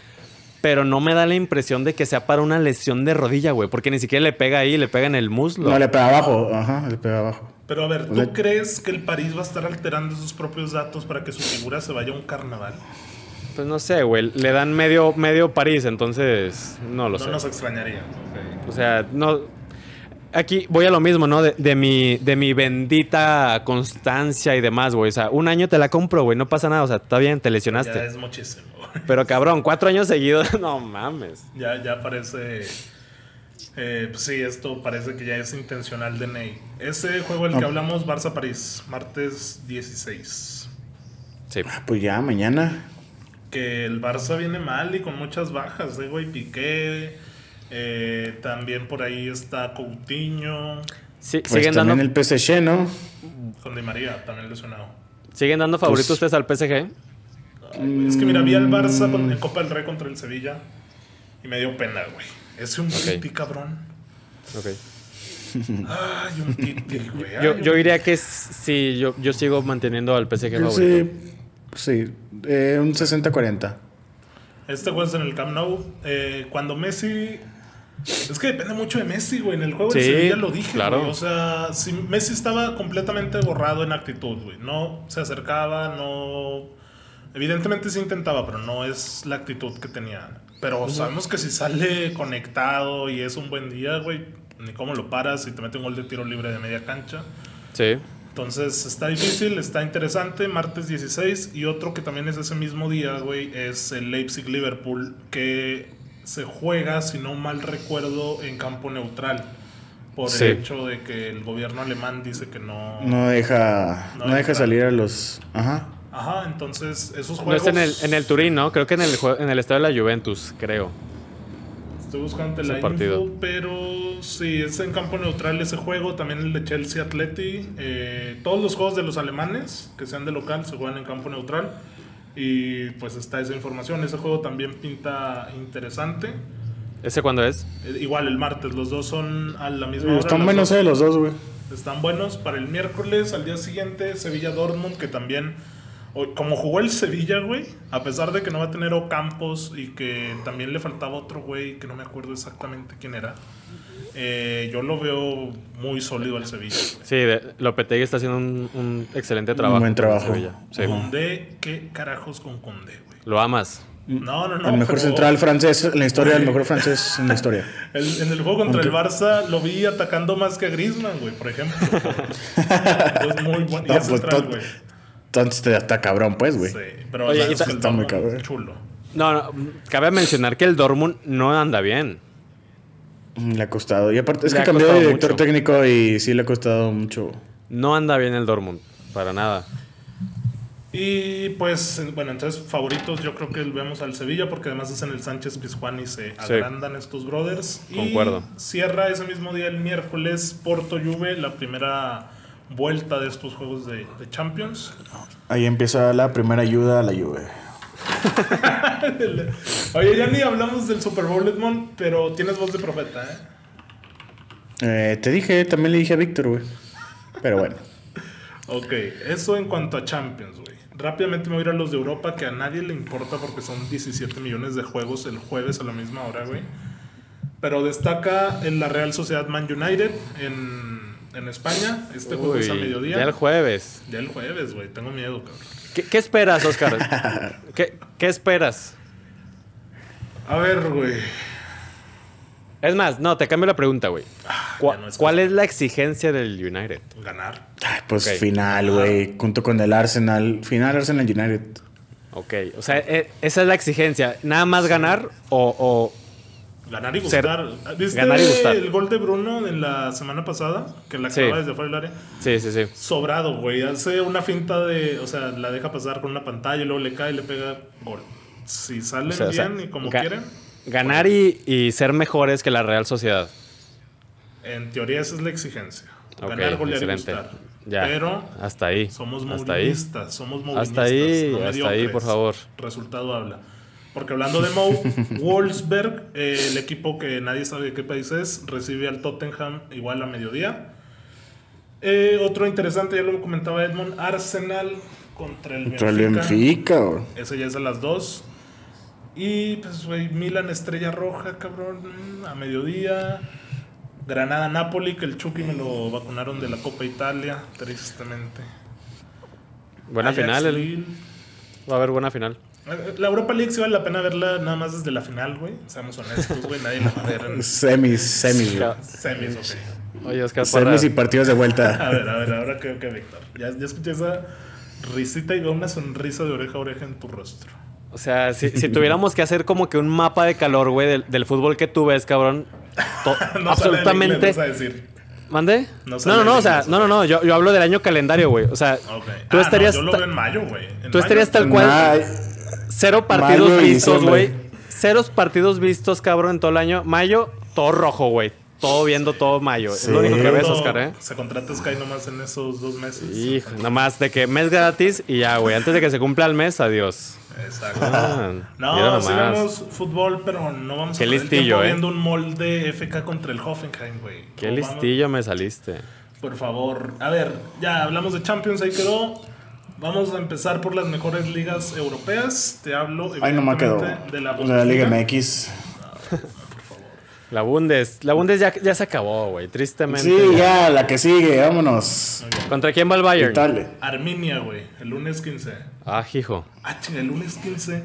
pero no me da la impresión de que sea para una lesión de rodilla, güey, porque ni siquiera le pega ahí, le pega en el muslo.
No, le pega abajo. Ajá, le pega abajo.
Pero a ver, ¿tú
O sea-
crees que el París va a estar alterando sus propios datos para que su figura se vaya a un carnaval?
Pues no sé, güey, le dan medio, medio París, entonces no lo
no
sé.
nos extrañaría. ok.
O sea, no... Aquí voy a lo mismo, ¿no? De, de mi, de mi bendita constancia y demás, güey. O sea, un año te la compro, güey, no pasa nada. O sea, está bien, te
Ya
lesionaste.
es muchísimo.
Pero cabrón, cuatro años seguidos, *laughs* no mames.
Ya, ya parece. eh, pues sí, esto parece que ya es intencional de Ney. Ese juego del que
No.
hablamos, Barça-París, martes 16.
Sí.
Pues ya, mañana.
Que el Barça viene mal y con muchas bajas, eh, güey. Piqué. eh, también por ahí está Coutinho.
Sí,
Pues
siguen, dando,
también el PSG, ¿no?
Con Di María, también lesionado.
siguen dando favoritos
Pues-
ustedes al PSG.
Ay, Es que mira, vi al Barça con, en Copa del Rey contra el Sevilla y me dio pena, güey. Es un Titi, cabrón.
Ok.
Ay, un Titi, *laughs* güey.
Yo,
Ay,
yo diría que sí, yo, yo sigo manteniendo al PSG favorito.
Sí, sí. Eh, un 60-40.
Este juego es en el Camp Nou. Eh, cuando Messi. Es que depende mucho de Messi, güey. En el juego de
Sí,
Sevilla lo dije,
claro.
güey. O sea, si Messi estaba completamente borrado en actitud, güey. No se acercaba, no. Evidentemente sí intentaba, pero no es la actitud que tenía. Pero sabemos que si sale conectado y es un buen día, güey, ni cómo lo paras y te mete un gol de tiro libre de media cancha.
Sí.
Entonces está difícil, está interesante. Martes 16 y otro que también es ese mismo día, güey, es el Leipzig-Liverpool que se juega, si no mal recuerdo, en campo neutral. Por
Sí.
el hecho de que el gobierno alemán dice que no...
No deja,
No
deja. salir a los. Ajá.
Ajá, entonces esos
No
juegos...
es en el, en el Turín, ¿no? Creo que en el, en el estadio de la Juventus, creo.
Estoy buscando la
partido.
info, pero sí, es en campo neutral ese juego. También el de Chelsea Atleti. Eh, todos los juegos de los alemanes que sean de local se juegan en campo neutral. Y pues está esa información. Ese juego también pinta interesante.
¿Ese cuándo es?
Eh, igual el martes, los dos son a la misma hora.
Están buenos,
dos.
eh, los dos, güey.
Están buenos para el miércoles, al día siguiente, Sevilla Dortmund, que también, como jugó el Sevilla, güey, a pesar de que no va a tener Ocampos y que también le faltaba otro güey que no me acuerdo exactamente quién era, eh, yo lo veo muy sólido al Sevilla. güey.
Sí, de- Lopetegui está haciendo un, un excelente trabajo.
buen
con el
trabajo.
Sevilla. Sí.
Condé, ¿qué carajos con Condé, güey?
Lo amas.
No, no, no.
el mejor
pero
central francés en la historia, el mejor francés en la historia. *laughs*
el- en el juego contra el Barça lo vi atacando más que a Griezmann, güey, por ejemplo. *laughs* es muy bueno. Y
No,
es
pues,
central, güey.
Entonces te- está cabrón, pues, güey.
Sí, pero
Oye, y
está
está muy cabrón.
chulo.
No, no, cabe mencionar que el Dortmund no anda bien.
Mm, Le ha costado. Y aparte, es
Le
que cambió de director
mucho.
técnico y sí le ha costado mucho.
No anda bien el Dortmund, para nada.
Y pues, bueno, entonces favoritos yo creo que vemos al Sevilla porque además es en el Sánchez Pizjuán y se agrandan estos brothers. Y
Concuerdo.
cierra ese mismo día el miércoles Porto Juve, la primera vuelta de estos juegos de, de Champions.
Ahí empieza la primera ayuda a la Juve. *laughs*
Oye, ya ni hablamos del Super Bowl, Edmond, pero tienes voz de profeta, ¿eh?
Eh, te dije, también le dije a Víctor, güey. Pero bueno. *laughs*
Ok, eso en cuanto a Champions, güey. Rápidamente me voy a ir a los de Europa, que a nadie le importa porque son 17 millones de juegos el jueves a la misma hora, güey. Pero destaca en la Real Sociedad Man United en, en España. Este juego es a mediodía.
ya el jueves.
Ya el jueves, güey. Tengo miedo, cabrón.
¿Qué, qué esperas, Oscar? *laughs* ¿Qué, qué esperas?
A ver, güey.
Es más, no, te cambio la pregunta, güey. ¿Cuál,
ya no es
cuál es la exigencia del United?
Ganar.
Ay, pues final, güey. Junto con el Arsenal. Final Arsenal United.
Ok, o sea, eh, esa es la exigencia. ¿Nada más ganar o, o-
Ganar y
Ser-
gustar. ¿Viste
ganar y gustar.
el gol de Bruno en la semana pasada? Que la
Sí.
acaba desde fuera del área.
Sí, sí, sí.
sobrado, güey. Hace una finta de. O sea, la deja pasar con una pantalla y luego le cae y le pega gol. Si salen
O sea, o sea,
bien y como
ga-
quieren,
Ganar y, y ser mejores que la Real Sociedad.
en teoría esa es la exigencia. Ganar, golear y gustar.
Ya.
Pero
hasta ahí.
somos
hasta ahí.
movilistas, somos movilistas.
Hasta ahí,
no
hasta ahí, por favor.
Resultado habla. Porque hablando de Mo, *laughs* Wolfsberg, eh, el equipo que nadie sabe de qué país es, recibe al Tottenham igual a mediodía. Eh, otro interesante, ya lo comentaba Edmond, Arsenal contra el
Contra el
Benfica.
Benfica.
Ese ya es a las 2. Y pues, güey, Milan Estrella Roja, cabrón, mm, a mediodía. Granada Napoli, que el Chucky me lo vacunaron de la Copa Italia, tristemente.
Buena
Ajax
final. el- va a haber buena final.
La Europa League sí vale la pena verla nada más desde la final, güey. Seamos honestos, güey. Nadie la va a ver en
Semis, semis, güey.
semis, ok.
Oye, Oscar
Semis y partidos de vuelta.
A ver, a ver, ahora creo que Víctor. Ya, ya escuché esa risita y veo una sonrisa de oreja a oreja en tu rostro.
O sea, si, si tuviéramos que hacer como que un mapa de calor, güey, del, del fútbol que tú ves, cabrón. to- *laughs*
No sale en
absolutamente.
inglés, vas a decir.
¿Mande?
No
No,
sale
no, o sea,
inglés,
no, no, no, yo, yo hablo del año calendario, güey. O sea, tú
Ah,
estarías,
No, yo lo veo en mayo, güey.
Tú estarías tal cual, cero partidos
mayo
vistos, güey. Ceros partidos vistos, cabrón, en todo el año. Mayo, todo rojo, güey. Todo viendo todo mayo. Es lo único que ves, Oscar, ¿eh?
Se contrata Sky nomás en esos dos meses.
Hijo, nada más de que mes gratis y ya, güey. Antes de que se cumpla el mes, adiós.
Exacto.
Ah,
No,
nomás.
sí vemos fútbol, pero no vamos
Qué
a perder
listillo,
tiempo
¿eh?
viendo un molde FK contra el Hoffenheim, güey.
Qué
vamos-
listillo me saliste.
Por favor. A ver, ya hablamos de Champions, ahí quedó. Vamos a empezar por las mejores ligas europeas. Te hablo
Ay, no me
evidentemente, de la,
De la Liga
Bundesliga.
MX.
La Bundes. La Bundes ya, ya se acabó, güey. Tristemente.
Sí, ya, la que sigue, vámonos.
¿Contra quién va el Bayern?
Dale.
Arminia, güey, el lunes 15.
Ah, hijo.
Ah, chinga, el lunes 15.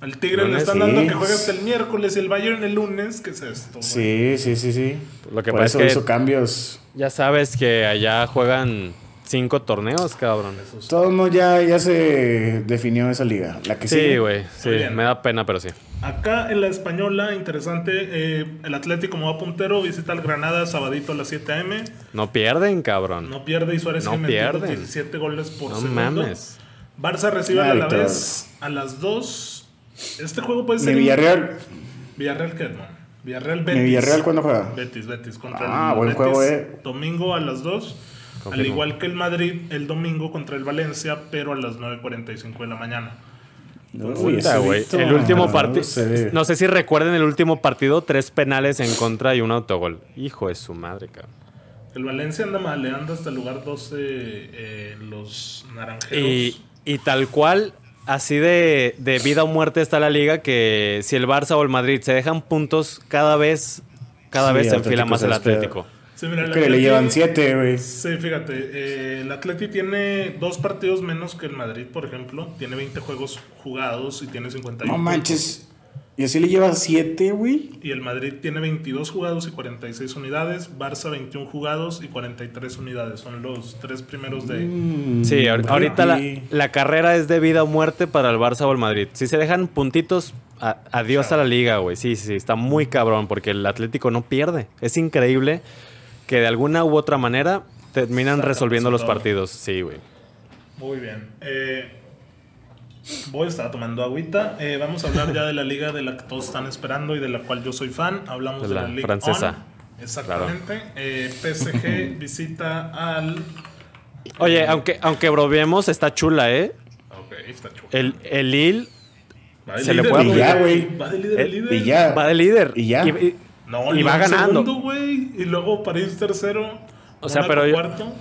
Al Tigre le están
sí.
dando que juegue hasta el miércoles y el Bayern el lunes. ¿Qué es esto? güey?
Sí, sí, sí, sí.
Lo que
Por
pasa
eso
es que
hizo cambios.
ya sabes que allá juegan cinco torneos, cabrón.
Todo el mundo ya, ya se definió esa liga. La que
Sí, güey. Sí,
bien.
me da pena, pero sí.
Acá en la española, interesante, eh, el Atlético como va puntero, visita al Granada sabadito a las 7 am.
No pierden, cabrón.
No pierde y Suárez
No pierden.
17 goles por
No
segundo.
mames.
Barça recibe a la vez a las 2. Este juego puede ser...
Mi Villarreal.
Villarreal qué, no? Villarreal Betis.
Villarreal cuándo juega?
Betis, Betis contra
Ah,
el
buen
Betis,
juego, eh.
Domingo a las 2. Al igual que el Madrid, el domingo contra el Valencia, pero a las 9.45 de la mañana.
Uy, ese
güey.
Víctor,
El último
no,
partido. No sé si recuerden el último partido: tres penales en contra y un autogol. Hijo de su madre, cabrón.
El Valencia anda maleando hasta el lugar 12 eh, los naranjeros.
Y, y tal cual, así de, de vida o muerte está la liga que si el Barça o el Madrid se dejan puntos cada vez, cada
Sí,
vez se enfila más el. Atlético.
Sí, mira,
Que le llevan siete, güey.
Sí, fíjate, eh, el Atleti tiene dos partidos menos que el Madrid, por ejemplo. Tiene 20 juegos jugados y tiene 51
No
puntos.
manches. ¿Y así le lleva siete, güey?
Y el Madrid tiene 22 jugados y 46 unidades. Barça 21 jugados y 43 unidades. Son los tres primeros de...
Mm,
Sí, ahor- ahorita la, carrera es de vida o muerte para el Barça o el Madrid. Si se dejan puntitos, a- adiós a la liga, güey. Sí, sí, está muy cabrón porque el Atlético no pierde. Es increíble que de alguna u otra manera terminan
Está
resolviendo los partidos. Sí, güey.
Muy bien. Eh, voy a estar tomando agüita. Eh, vamos a hablar ya de la liga de la que todos están esperando y de la cual yo soy fan. Hablamos
De
de,
la
la Liga
francesa.
Exactamente. Eh, PSG *laughs* visita al...
Oye, aunque, aunque bromeemos, está chula, ¿eh?
Ok, está chulo.
El, el Lille
Va de
se le
líder,
puede
Y ya, güey.
Va de líder,
Eh,
a líder.
Y ya.
va de líder.
Y ya.
y-
No,
Y va ganando.
segundo, güey. Y luego París tercero.
O sea, pero yo-
cuarto.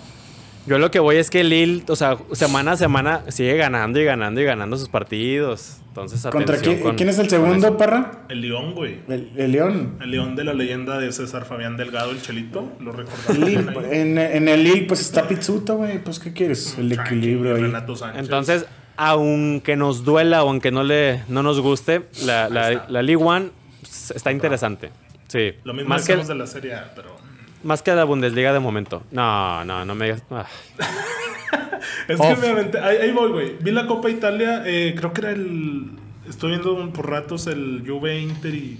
Yo lo que voy es que Lille, o sea, semana a semana sigue ganando y ganando y ganando sus partidos. Entonces,
¿Contra quién,
con-
quién es el segundo. Parra?
El León, güey.
El, el León.
El León de la leyenda de César Fabián Delgado, el Chelito. Lo
El
recordamos.
En, en el Lille, pues está Pizzuta, güey. Pues, ¿qué quieres? El
Tranqui,
equilibrio ahí.
Renato Sánchez.
Entonces, aunque nos duela o aunque no le no nos guste, la, la,
está.
la League One s- está interesante. Sí.
Lo mismo
más que,
de la Serie A, pero...
más que la Bundesliga de momento. No, no, no me digas. ah. *laughs*
Es
Off.
que me aventé... Ahí, ahí voy, güey. Vi la Copa Italia. eh, creo que era el... Estoy viendo un- por ratos el Juve Inter y...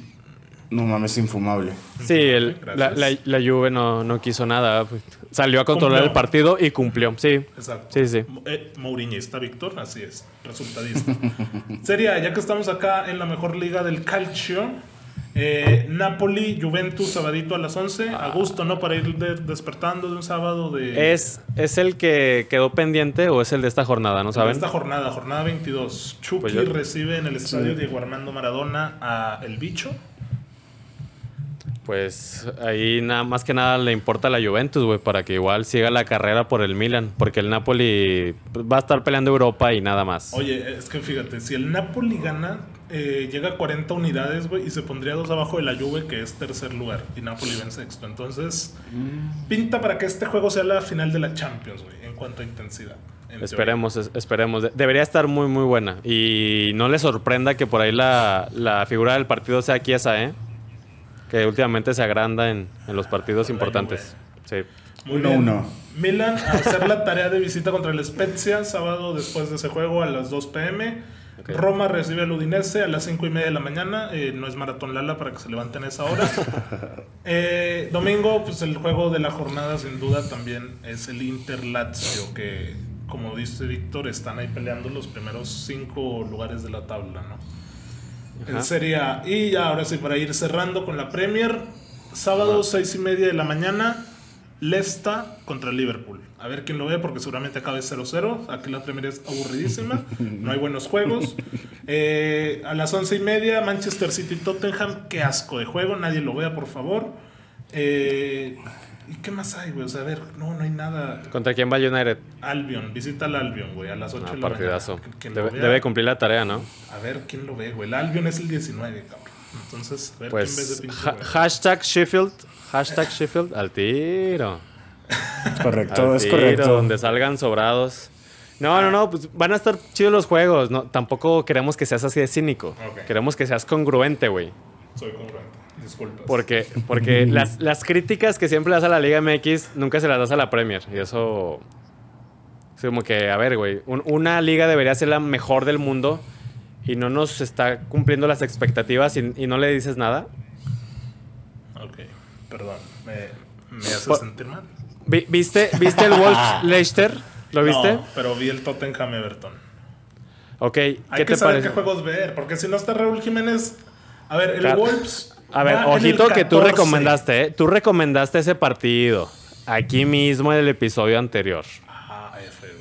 No mames, infumable.
Sí, el- la, la, la Juve no, no quiso nada. pues, Salió a controlar
Cumplió.
el partido y cumplió. Sí.
Exacto.
Sí, sí.
Eh, Mourinhista, Víctor, así es, resultadista. *laughs* Sería, ya que estamos acá en la mejor liga del calcio, eh, Napoli, Juventus, sabadito a las 11. A gusto, ¿no? Para ir de- despertando de un sábado de...
¿Es, ¿Es el que quedó pendiente o es el de esta jornada? ¿No
de
saben?
esta jornada, jornada 22. Chucky
Pues yo-
recibe en el estadio Diego Armando Maradona a El Bicho.
Pues ahí nada más que nada le importa a la Juventus, güey, para que igual siga la carrera por el Milan, porque el Napoli pues, va a estar peleando Europa y nada más.
Oye, es que fíjate, si el Napoli gana, eh, llega a 40 unidades, güey, y se pondría dos abajo de la Juve, que es tercer lugar, y Napoli va en sexto. Entonces, pinta para que este juego sea la final de la Champions, güey, en cuanto a intensidad. en
Esperemos, es- esperemos. De- Debería estar muy, muy buena. Y no le sorprenda que por ahí la, la figura del partido sea Chiesa, ¿eh? Que últimamente se agranda en, en los partidos importantes. Sí.
Muy
Uno,
bien.
uno.
Milan a hacer la tarea de visita contra el Spezia, sábado después de ese juego a las 2 pm. Roma recibe al Udinese a las 5 y media de la mañana. eh, no es maratón Lala para que se levanten a esa hora. *laughs* Eh, domingo, pues el juego de la jornada sin duda también es el Inter Lazio, que como dice Víctor, están ahí peleando los primeros cinco lugares de la tabla, ¿no?
Ajá.
En Serie A. Y ya ahora sí, para ir cerrando con la Premier, sábado 6 y media de la mañana, Leicester contra Liverpool. A ver quién lo ve, porque seguramente acabe 0-0. Aquí la Premier es aburridísima, no hay buenos juegos. Eh, a las 11 y media, Manchester City Tottenham. Qué asco de juego, nadie lo vea, por favor. Eh, ¿Y qué más hay, güey? O sea, a ver, no, no hay nada.
¿Contra quién va United?
Albion, visita al Albion, güey, a las 8
Ah,
de la
partidazo.
mañana. ¿Quién lo
Debe, cumplir la tarea, ¿no?
A ver quién lo ve, güey. El Albion es el 19, cabrón. Entonces, a ver quién ve
Pues
ese pinche
ha- hashtag Sheffield, hashtag Sheffield al tiro.
Es correcto, es correcto.
Donde salgan sobrados. No, no, no, pues van a estar chidos los juegos. No, tampoco queremos que seas así de cínico. Queremos que seas congruente, güey.
Soy congruente. Disculpas.
Porque, porque *laughs* las, las críticas que siempre das a la Liga MX nunca se las das a la Premier. Y eso. Es como que, a ver, güey. un- una liga debería ser la mejor del mundo y no nos está cumpliendo las expectativas y, y no le dices nada.
Ok, perdón. Me, me hace sentir mal.
Vi- ¿Viste, ¿viste el Wolves *laughs* Leicester? ¿Lo viste?
No, pero vi el Tottenham Everton.
Ok,
Hay
¿qué
que
te
saber
parece?
qué juegos ver, porque si no está Raúl Jiménez A ver, el
Claro.
Wolves.
A ver, ojito que tú
14.
recomendaste, ¿eh? Tú recomendaste ese partido. Aquí mismo en el episodio anterior.
Ah, F, güey.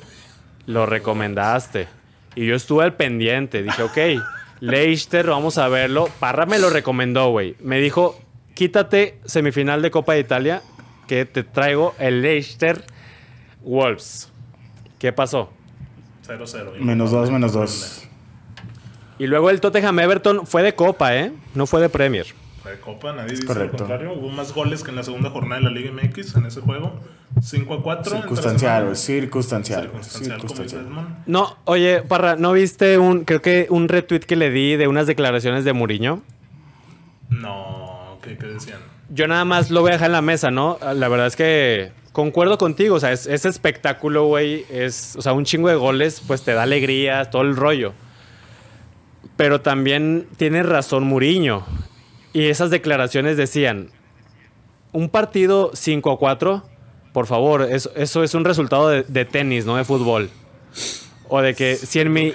Lo recomendaste. Y yo estuve al pendiente. Dije, ok, *laughs* Leicester, vamos a verlo. Parra me lo recomendó, güey. Me dijo, quítate semifinal de Copa de Italia, que te traigo el Leicester Wolves. ¿Qué pasó?
0-0.
Menos dos, menos dos.
Y luego el Tottenham Everton fue de Copa, ¿eh? No fue de Premier.
Fue de Copa, nadie dice
correcto.
lo contrario. Hubo más goles que en la segunda jornada de la Liga MX en ese juego. 5 a 4.
Circunstancial. Circunstancial.
Circunstancial,
Circunstancial.
No, oye, Parra, ¿no viste un, creo que un retweet que le di de unas declaraciones de Mourinho?
No, ¿qué, qué decían?
Yo nada más lo voy a dejar en la mesa, ¿no? La verdad es que concuerdo contigo, o sea, es, espectáculo, güey, es, o sea, un chingo de goles, pues te da alegría, todo el rollo. Pero también tiene razón Muriño. Y esas declaraciones decían, un partido 5 a 4, por favor, eso, es un resultado de, tenis, no de fútbol. O de que si en mi,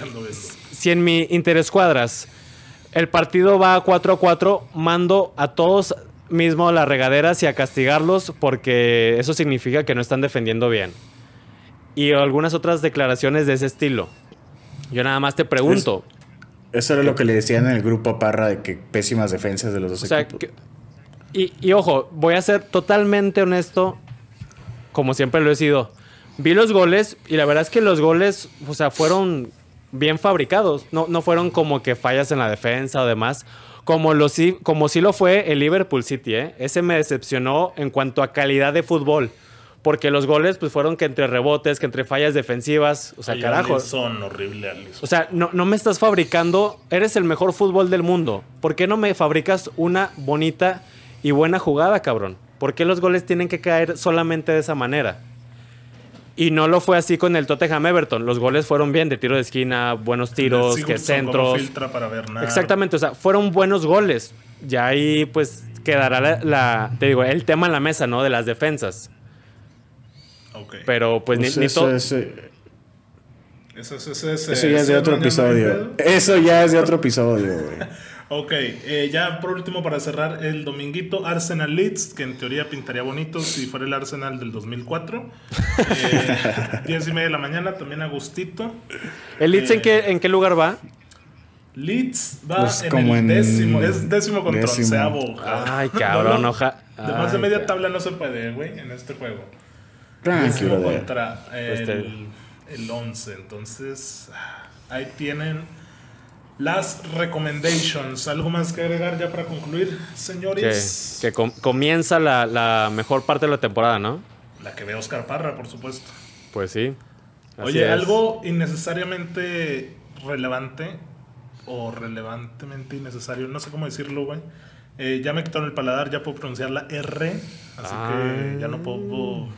si en mi interescuadras el partido va 4 a 4, mando a todos mismo las regaderas y a castigarlos porque eso significa que no están defendiendo bien. Y algunas otras declaraciones de ese estilo. Yo nada más te pregunto,
Eso era lo que le decían en el grupo a Parra de que pésimas defensas de los dos
o sea,
equipos.
que- y, y ojo, voy a ser totalmente honesto, como siempre lo he sido. Vi los goles y la verdad es que los goles, o sea, fueron bien fabricados. No, no fueron como que fallas en la defensa o demás. Como, lo, sí, como sí lo fue el Liverpool City, ¿eh? Ese me decepcionó en cuanto a calidad de fútbol. Porque los goles pues fueron que entre rebotes, que entre fallas defensivas. O sea,
Ay,
carajo.
Horrible Alisson.
O sea, no, no me estás fabricando, eres el mejor fútbol del mundo. ¿Por qué no me fabricas una bonita y buena jugada, cabrón? ¿Por qué los goles tienen que caer solamente de esa manera? Y no lo fue así con el Tottenham Everton. Los goles fueron bien, de tiro de esquina, buenos tiros, que centros.
filtra para Bernard.
Exactamente, o sea, fueron buenos goles. Ya ahí pues quedará la, la- te digo, el tema en la mesa, ¿no? De las defensas.
Ok.
Pero pues,
Pues
ni, ni
eso,
to-
eso-
Eso, eso, eso, eso,
eso ya es de otro episodio. Eso ya es de otro episodio, güey. *laughs*
Ok, eh, ya por último para cerrar el dominguito, Arsenal Leeds, que en teoría pintaría bonito si fuera el Arsenal del 2004. Eh, *laughs* 10 y media de la mañana, también a gustito.
¿El Leeds en,
Eh,
qué, en qué lugar va?
Leeds va
Pues
en
como
el
en
décimo, es décimo contra
décimo.
onceavo.
Ay, *laughs* cabrón,
No, no,
oja-
De más de media tabla no se puede, güey, en este juego.
Tranquilo,
Décimo contra
Pues te-
el, el 11. Entonces, ahí tienen las recommendations. ¿Algo más que agregar ya para concluir,
Que,
señores?
que com- comienza la, la mejor parte de la temporada, ¿no?
La que ve Oscar Parra, por supuesto.
Pues sí. Así
Oye,
es.
algo innecesariamente relevante o relevantemente innecesario, no sé cómo decirlo, güey. Eh, ya me quitaron el paladar, ya puedo pronunciar la R, así
Ah.
que ya no puedo...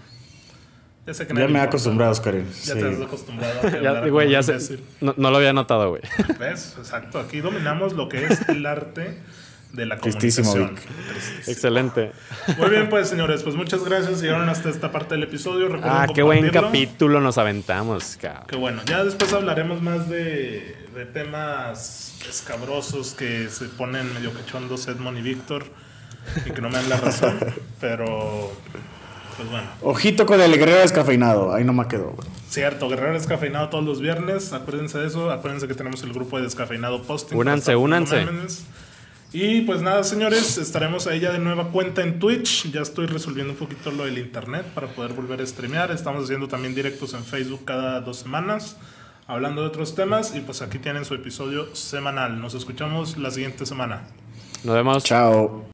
Ya sé que
Ya
nadie
me he acostumbrado, Oscar.
Ya te has acostumbrado a *laughs* que
Ya,
hablar
güey, ya sé. No, no lo había notado, güey. *laughs*
¿Ves? Exacto. Aquí dominamos lo que es el arte de la
Tristísimo,
comunicación.
Vic.
Tristísimo.
Excelente.
Muy bien, pues, señores. Pues muchas gracias. Llegaron hasta esta parte del episodio. Recuerden
Ah, qué buen capítulo nos aventamos, cabrón.
Qué bueno. Ya después hablaremos más de, de temas escabrosos que se ponen medio cachondos Edmond y Víctor y que no me dan la razón. *laughs* Pero, pues bueno.
Ojito con el guerrero descafeinado. Ahí no me quedó, güey.
Cierto, Guerrero Descafeinado todos los viernes. Acuérdense de eso. Acuérdense que tenemos el grupo de Descafeinado Posting.
Únanse, únanse.
Y pues nada, señores, estaremos ahí ya de nueva cuenta en Twitch. Ya estoy resolviendo un poquito lo del internet para poder volver a streamear. Estamos haciendo también directos en Facebook cada dos semanas, hablando de otros temas. Y pues aquí tienen su episodio semanal. Nos escuchamos la siguiente semana.
Nos vemos.
Chao.